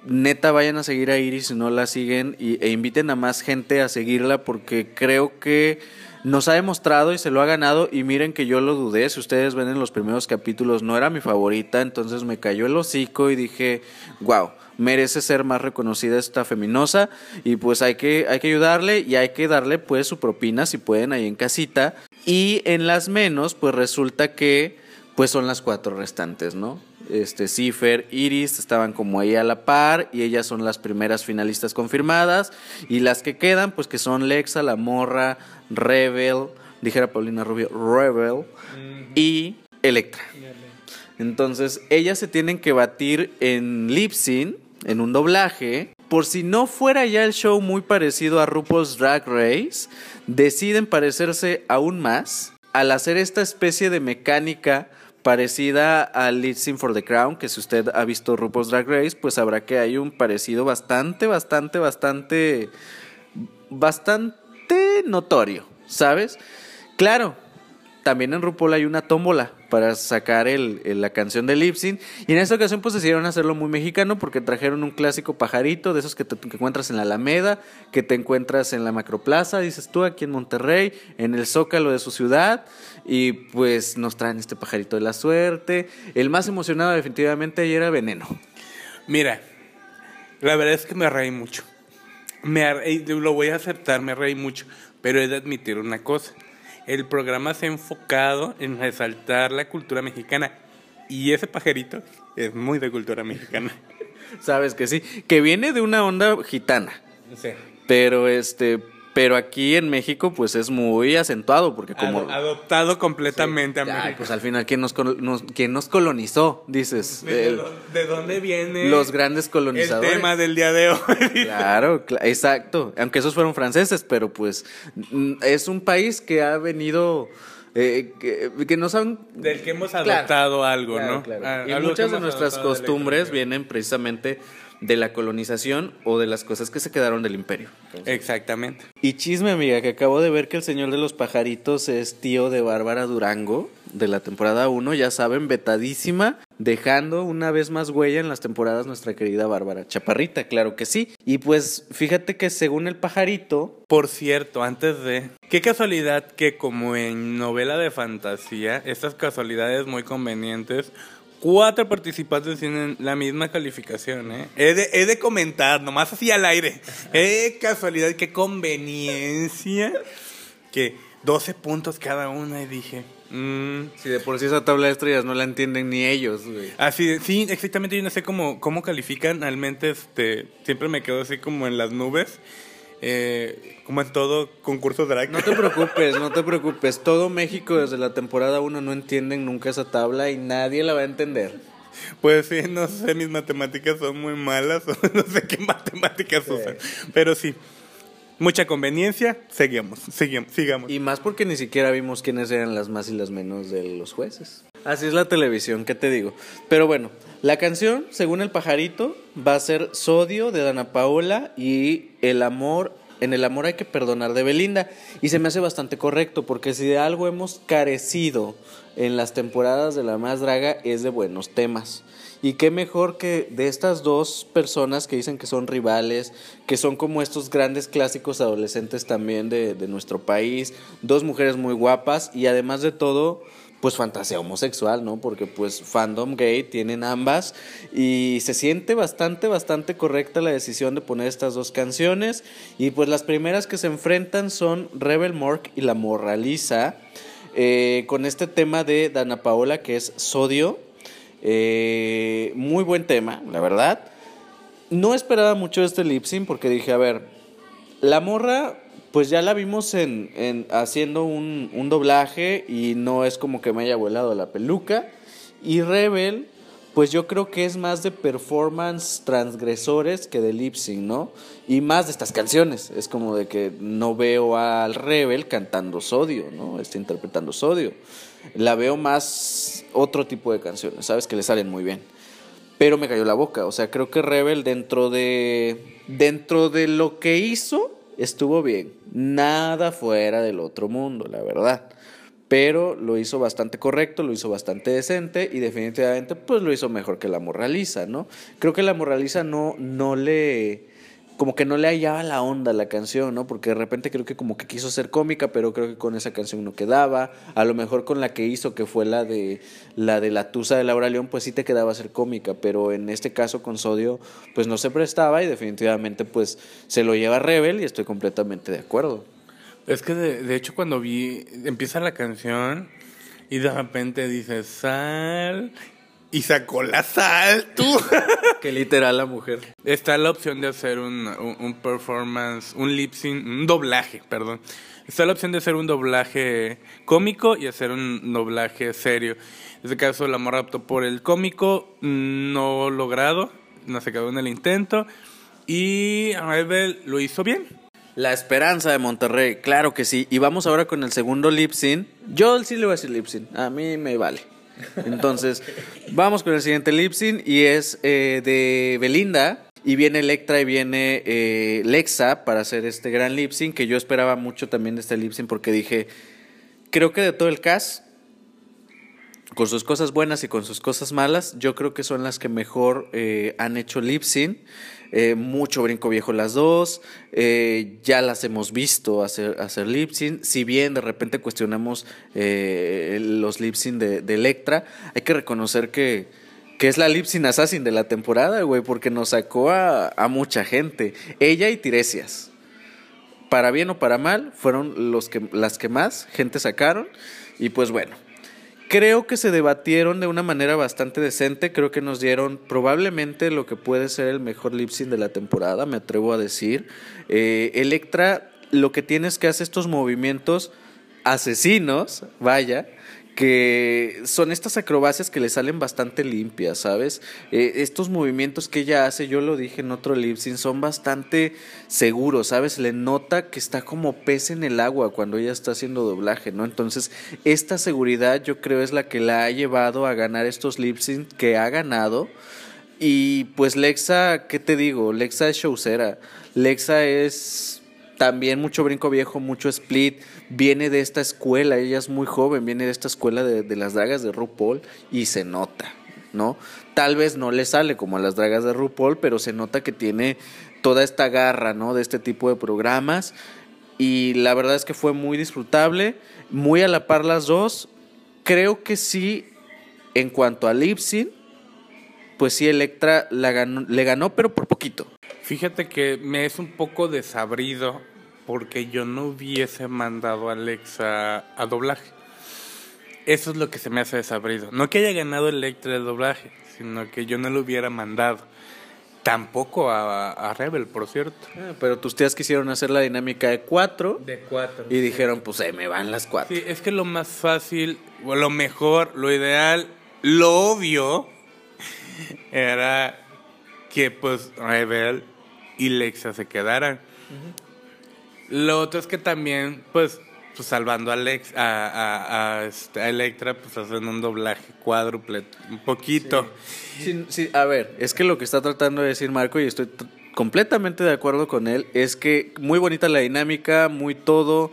neta, vayan a seguir a Iris si no la siguen y, e inviten a más gente a seguirla porque creo que nos ha demostrado y se lo ha ganado y miren que yo lo dudé, si ustedes ven en los primeros capítulos no era mi favorita, entonces me cayó el hocico y dije, wow, merece ser más reconocida esta feminosa y pues hay que, hay que ayudarle y hay que darle pues su propina si pueden ahí en casita. Y en las menos pues resulta que pues son las cuatro restantes, ¿no? Este, Cifer, Iris estaban como ahí a la par y ellas son las primeras finalistas confirmadas y las que quedan pues que son Lexa, La Morra, Rebel, dijera Paulina Rubio, Rebel y Electra. Entonces ellas se tienen que batir en lip sync, en un doblaje. Por si no fuera ya el show muy parecido a RuPaul's Drag Race, deciden parecerse aún más al hacer esta especie de mecánica parecida al Lip Sync for the Crown, que si usted ha visto RuPaul's Drag Race, pues sabrá que hay un parecido bastante, bastante, bastante, bastante notorio, ¿sabes? Claro, también en RuPaul hay una tómbola para sacar el, la canción de lip sync. Y en esta ocasión pues decidieron hacerlo muy mexicano porque trajeron un clásico pajarito de esos que encuentras en la Alameda, que te encuentras en la Macroplaza, dices tú, aquí en Monterrey, en el Zócalo de su ciudad. Y pues nos traen este pajarito de la suerte. El más emocionado definitivamente ayer era Veneno. Mira, la verdad es que me reí mucho. Me, lo voy a aceptar, me reí mucho. Pero he de admitir una cosa el programa se ha enfocado en resaltar la cultura mexicana. Y ese pajarito es muy de cultura mexicana. Sabes que sí, que viene de una onda gitana. Sí. Pero este, pero aquí en México pues es muy acentuado porque como adoptado completamente a México. pues al final quién nos, nos colonizó, dices. ¿De, dónde viene? Los grandes colonizadores. El tema del día de hoy. Claro, exacto. Aunque esos fueron franceses, pero pues es un país que ha venido eh, que, nos han... Del que hemos adoptado algo, ¿no? Ah, y muchas de nuestras costumbres vienen precisamente de la colonización o de las cosas que se quedaron del imperio. Exactamente. Y chisme, amiga, que acabo de ver que el señor de los pajaritos es tío de Bárbara Durango de la temporada 1, ya saben, vetadísima, dejando una vez más huella en las temporadas nuestra querida Bárbara Chaparrita, claro que sí. Y pues fíjate que según el pajarito... Por cierto, antes de... Qué casualidad que como en novela de fantasía, estas casualidades muy convenientes Cuatro participantes tienen la misma calificación, ¿eh? He de, he de comentar, nomás así al aire. Eh, casualidad, qué conveniencia. Que 12 puntos cada una y dije... Mm. Si de por sí esa tabla de estrellas no la entienden ni ellos, güey. Así, sí, exactamente, yo no sé cómo, cómo califican, realmente este, siempre me quedo así como en las nubes eh, como en todo concurso drag. No te preocupes, no te preocupes. Todo México desde la temporada 1 no entienden nunca esa tabla y nadie la va a entender. Pues sí, no sé, mis matemáticas son muy malas no sé qué matemáticas usan. Pero sí, mucha conveniencia, seguimos, seguimos, sigamos. Y más porque ni siquiera vimos quiénes eran las más y las menos de los jueces. Así es la televisión, ¿qué te digo? Pero bueno, la canción, según el pajarito, va a ser Sodio de Dana Paola y El amor, en el amor hay que perdonar de Belinda. Y se me hace bastante correcto, porque si de algo hemos carecido en las temporadas de La Más Draga es de buenos temas. Y qué mejor que de estas dos personas que dicen que son rivales, que son como estos grandes clásicos adolescentes también de, nuestro país, dos mujeres muy guapas y además de todo pues fantasía homosexual, ¿no? Porque pues fandom gay tienen ambas y se siente bastante, bastante correcta la decisión de poner estas dos canciones y pues las primeras que se enfrentan son Rebel Mork y La Morraliza eh, con este tema de Dana Paola que es Sodio, eh, muy buen tema, la verdad. No esperaba mucho este lip sync porque dije, a ver, la morra pues ya la vimos en, en haciendo un, un, doblaje y no es como que me haya volado la peluca. Y Rebel, pues yo creo que es más de performance transgresores que de lip sync, ¿no? Y más de estas canciones. Es como de que no veo al Rebel cantando Sodio, ¿no? Está interpretando Sodio. La veo más otro tipo de canciones, ¿sabes? Que le salen muy bien. Pero me cayó la boca. O sea, creo que Rebel dentro de. Dentro de lo que hizo estuvo bien. Nada fuera del otro mundo, la verdad. Pero lo hizo bastante correcto, lo hizo bastante decente y definitivamente pues lo hizo mejor que la moraliza, ¿no? Creo que la moraliza no, no le como que no le hallaba la onda a la canción, ¿no? Porque de repente creo que como que quiso ser cómica, pero creo que con esa canción no quedaba. A lo mejor con la que hizo, que fue la de la de la Tusa de Laura León, pues sí te quedaba ser cómica, pero en este caso con Sodio, pues no se prestaba y definitivamente pues se lo lleva Rebel y estoy completamente de acuerdo. Es que de, de hecho cuando vi, empieza la canción y de repente dice sal y sacó la sal, tú. que literal la mujer. Está la opción de hacer un, un, performance, un lip sync, un doblaje, perdón. Está la opción de hacer un doblaje cómico y hacer un doblaje serio. En este caso, la morra optó por el cómico, no logrado, no se quedó en el intento. Y Rebel lo hizo bien. La esperanza de Monterrey, claro que sí. Y vamos ahora con el segundo lip sync. Yo sí le voy a decir lip sync, a mí me vale. Entonces, vamos con el siguiente lip sync y es eh, de Belinda. Y viene Electra y viene eh, Lexa para hacer este gran lip sync que yo esperaba mucho también de este lip sync porque dije, creo que de todo el cast, con sus cosas buenas y con sus cosas malas, yo creo que son las que mejor eh, han hecho lip sync. Eh, mucho brinco viejo las dos, eh, ya las hemos visto hacer, hacer lip si bien de repente cuestionamos eh, los lip de, de, Electra, hay que reconocer que, que es la lip sync assassin de la temporada, güey, porque nos sacó a, a mucha gente, ella y Tiresias. Para bien o para mal, fueron los que, las que más gente sacaron. Y pues bueno, Creo que se debatieron de una manera bastante decente. Creo que nos dieron probablemente lo que puede ser el mejor lip sync de la temporada, me atrevo a decir. Eh, Electra lo que tiene es que hace estos movimientos asesinos, vaya, que son estas acrobacias que le salen bastante limpias, ¿sabes? Eh, estos movimientos que ella hace, yo lo dije en otro lip sync, son bastante seguros, ¿sabes? Le nota que está como pez en el agua cuando ella está haciendo doblaje, ¿no? Entonces, esta seguridad yo creo es la que la ha llevado a ganar estos lip sync que ha ganado. Y pues Lexa, ¿qué te digo? Lexa es showcera. Lexa es también mucho brinco viejo, mucho split, viene de esta escuela, ella es muy joven, viene de esta escuela de, las dragas de RuPaul y se nota, ¿no? Tal vez no le sale como a las dragas de RuPaul, pero se nota que tiene toda esta garra, ¿no? De este tipo de programas y la verdad es que fue muy disfrutable, muy a la par las dos. Creo que sí, en cuanto a Lipsyn, pues sí, Electra la ganó, le ganó, pero por poquito. Fíjate que me es un poco desabrido porque yo no hubiese mandado a Alexa a doblaje. Eso es lo que se me hace desabrido. No que haya ganado Electra de doblaje, sino que yo no lo hubiera mandado. Tampoco a, Rebel, por cierto. Ah, pero tus tías quisieron hacer la dinámica de cuatro. De cuatro. Y dijeron, pues me van las cuatro. Sí, es que lo más fácil, o lo mejor, lo ideal, lo obvio, era que pues Rebel y Lexa se quedaran. Lo otro es que también, pues, pues salvando a, Alex, a, a, este, Electra, pues hacen un doblaje cuádruple, un poquito. Sí. Sí, a ver, es que lo que está tratando de decir Marco, y estoy completamente de acuerdo con él, es que muy bonita la dinámica, muy todo,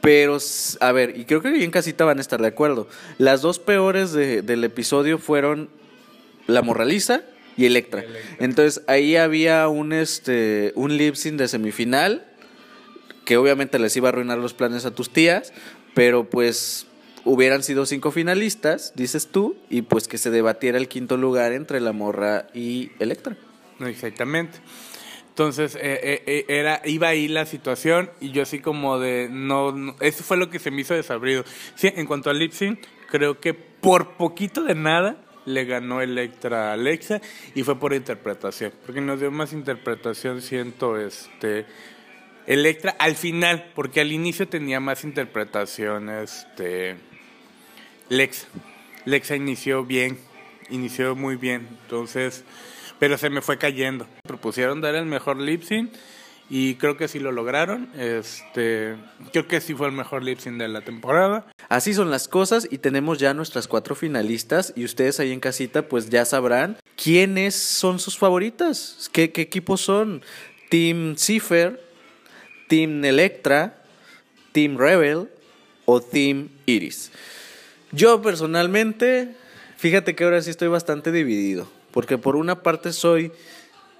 pero, a ver, y creo que bien casita van a estar de acuerdo. Las dos peores de, del episodio fueron la morraliza y Electra. Entonces ahí había un, este, un lip sync de semifinal que obviamente les iba a arruinar los planes a tus tías, pero pues hubieran sido cinco finalistas, dices tú, y pues que se debatiera el quinto lugar entre la morra y Electra. Exactamente. Entonces, eh, eh, eh, era, iba ahí la situación y yo así como de, no, eso fue lo que se me hizo desabrido. Sí, en cuanto al lip sync, creo que por poquito de nada le ganó Electra a Alexa y fue por interpretación, porque nos dio más interpretación, siento, este Electra al final, porque al inicio tenía más interpretación, este Lexa. Lexa inició bien, inició muy bien, entonces, pero se me fue cayendo. Propusieron dar el mejor lip sync y creo que sí lo lograron. Este, creo que sí fue el mejor lip sync de la temporada. Así son las cosas y tenemos ya nuestras cuatro finalistas y ustedes ahí en casita pues ya sabrán quiénes son sus favoritas, qué, qué equipos son. Team Cipher, Team Electra, Team Rebel o Team Iris. Yo personalmente, fíjate que ahora sí estoy bastante dividido, porque por una parte soy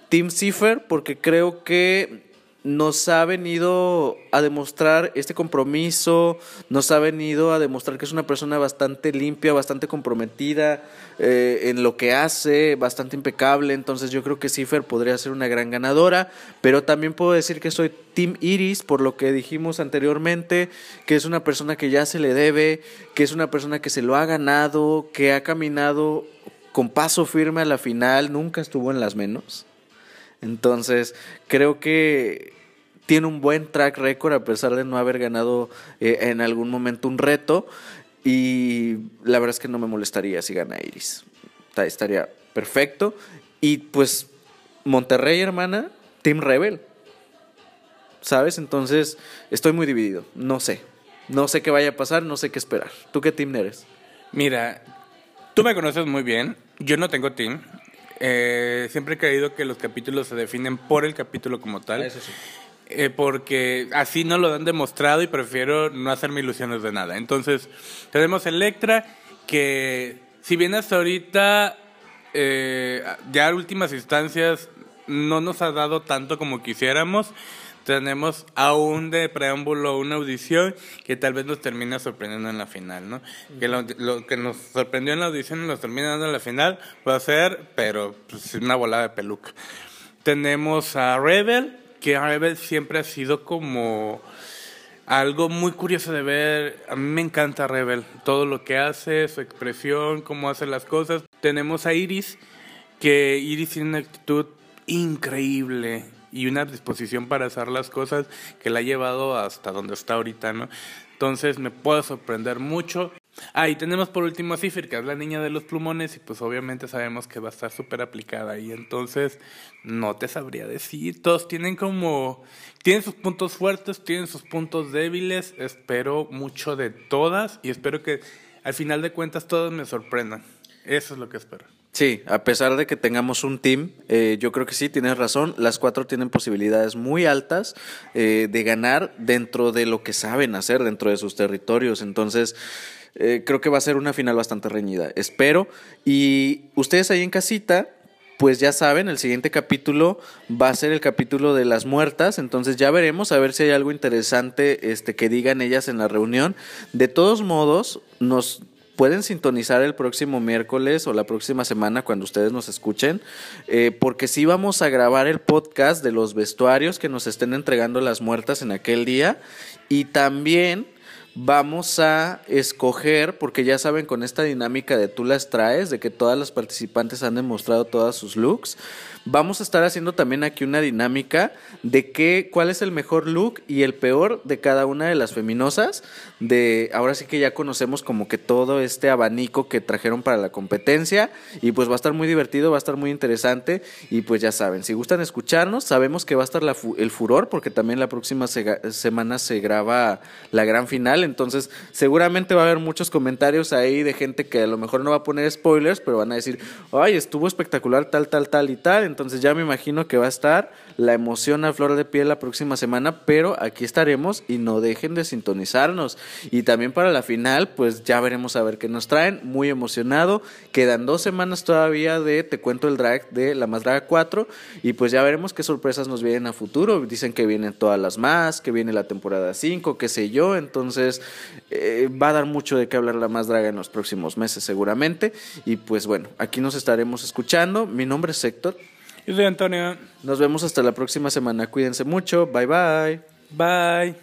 Team Cipher porque creo que nos ha venido a demostrar este compromiso, nos ha venido a demostrar que es una persona bastante limpia, bastante comprometida eh, en lo que hace, bastante impecable, entonces yo creo que Cipher podría ser una gran ganadora, pero también puedo decir que soy Team Iris, por lo que dijimos anteriormente, que es una persona que ya se le debe, que es una persona que se lo ha ganado, que ha caminado con paso firme a la final, nunca estuvo en las menos. Entonces, creo que tiene un buen track record a pesar de no haber ganado eh, en algún momento un reto. Y la verdad es que no me molestaría si gana Iris. Estaría perfecto. Y pues Monterrey, hermana, Team Rebel. ¿Sabes? Entonces estoy muy dividido. No sé. No sé qué vaya a pasar, no sé qué esperar. ¿Tú qué team eres? Mira, tú me conoces muy bien. Yo no tengo team. Eh, siempre he creído que los capítulos se definen por el capítulo como tal. Eso sí. Eh, porque así no lo han demostrado y prefiero no hacerme ilusiones de nada. Entonces, tenemos Electra, que si bien hasta ahorita, eh, ya a últimas instancias, no nos ha dado tanto como quisiéramos, tenemos aún de preámbulo una audición que tal vez nos termina sorprendiendo en la final, ¿no? Que lo, que nos sorprendió en la audición y nos termina dando en la final va a ser, pero pues, una volada de peluca. Tenemos a Rebel, que Rebel siempre ha sido como algo muy curioso de ver. A mí me encanta Rebel, todo lo que hace, su expresión, cómo hace las cosas. Tenemos a Iris, que Iris tiene una actitud increíble y una disposición para hacer las cosas que la ha llevado hasta donde está ahorita, ¿no? Entonces me puede sorprender mucho. Ah, y tenemos por último a Cipher, que es la niña de los plumones, y pues obviamente sabemos que va a estar súper aplicada. Y entonces no te sabría decir. Todos tienen como. Tienen sus puntos fuertes, tienen sus puntos débiles. Espero mucho de todas y espero que al final de cuentas todas me sorprendan. Eso es lo que espero. Sí, a pesar de que tengamos un team, eh, yo creo que sí, tienes razón, las cuatro tienen posibilidades muy altas eh, de ganar dentro de lo que saben hacer, dentro de sus territorios. Entonces, eh, creo que va a ser una final bastante reñida, espero. Y ustedes ahí en casita, pues ya saben, el siguiente capítulo va a ser el capítulo de las muertas, entonces ya veremos a ver si hay algo interesante este que digan ellas en la reunión. De todos modos, nos pueden sintonizar el próximo miércoles o la próxima semana cuando ustedes nos escuchen, eh, porque sí vamos a grabar el podcast de los vestuarios que nos estén entregando las muertas en aquel día y también vamos a escoger, porque ya saben, con esta dinámica de tú las traes, de que todas las participantes han demostrado todas sus looks, vamos a estar haciendo también aquí una dinámica de qué, cuál es el mejor look y el peor de cada una de las feminosas. De ahora sí que ya conocemos como que todo este abanico que trajeron para la competencia y pues va a estar muy divertido, va a estar muy interesante y pues ya saben, si gustan escucharnos, sabemos que va a estar el furor porque también la próxima semana se graba la gran final, entonces seguramente va a haber muchos comentarios ahí de gente que a lo mejor no va a poner spoilers, pero van a decir, ay, estuvo espectacular tal, tal, tal y tal entonces ya me imagino que va a estar la emoción a flor de piel la próxima semana, pero aquí estaremos y no dejen de sintonizarnos. Y también para la final, pues ya veremos a ver qué nos traen. Muy emocionado. Quedan dos semanas todavía de Te cuento el drag de La Más Draga 4 y pues ya veremos qué sorpresas nos vienen a futuro. Dicen que vienen todas las más, que viene la temporada 5, qué sé yo. Eh, va a dar mucho de qué hablar la más draga en los próximos meses, seguramente. Y pues bueno, aquí nos estaremos escuchando. Mi nombre es Héctor. Yo soy Antonio. Nos vemos hasta la próxima semana. Cuídense mucho. Bye bye. Bye.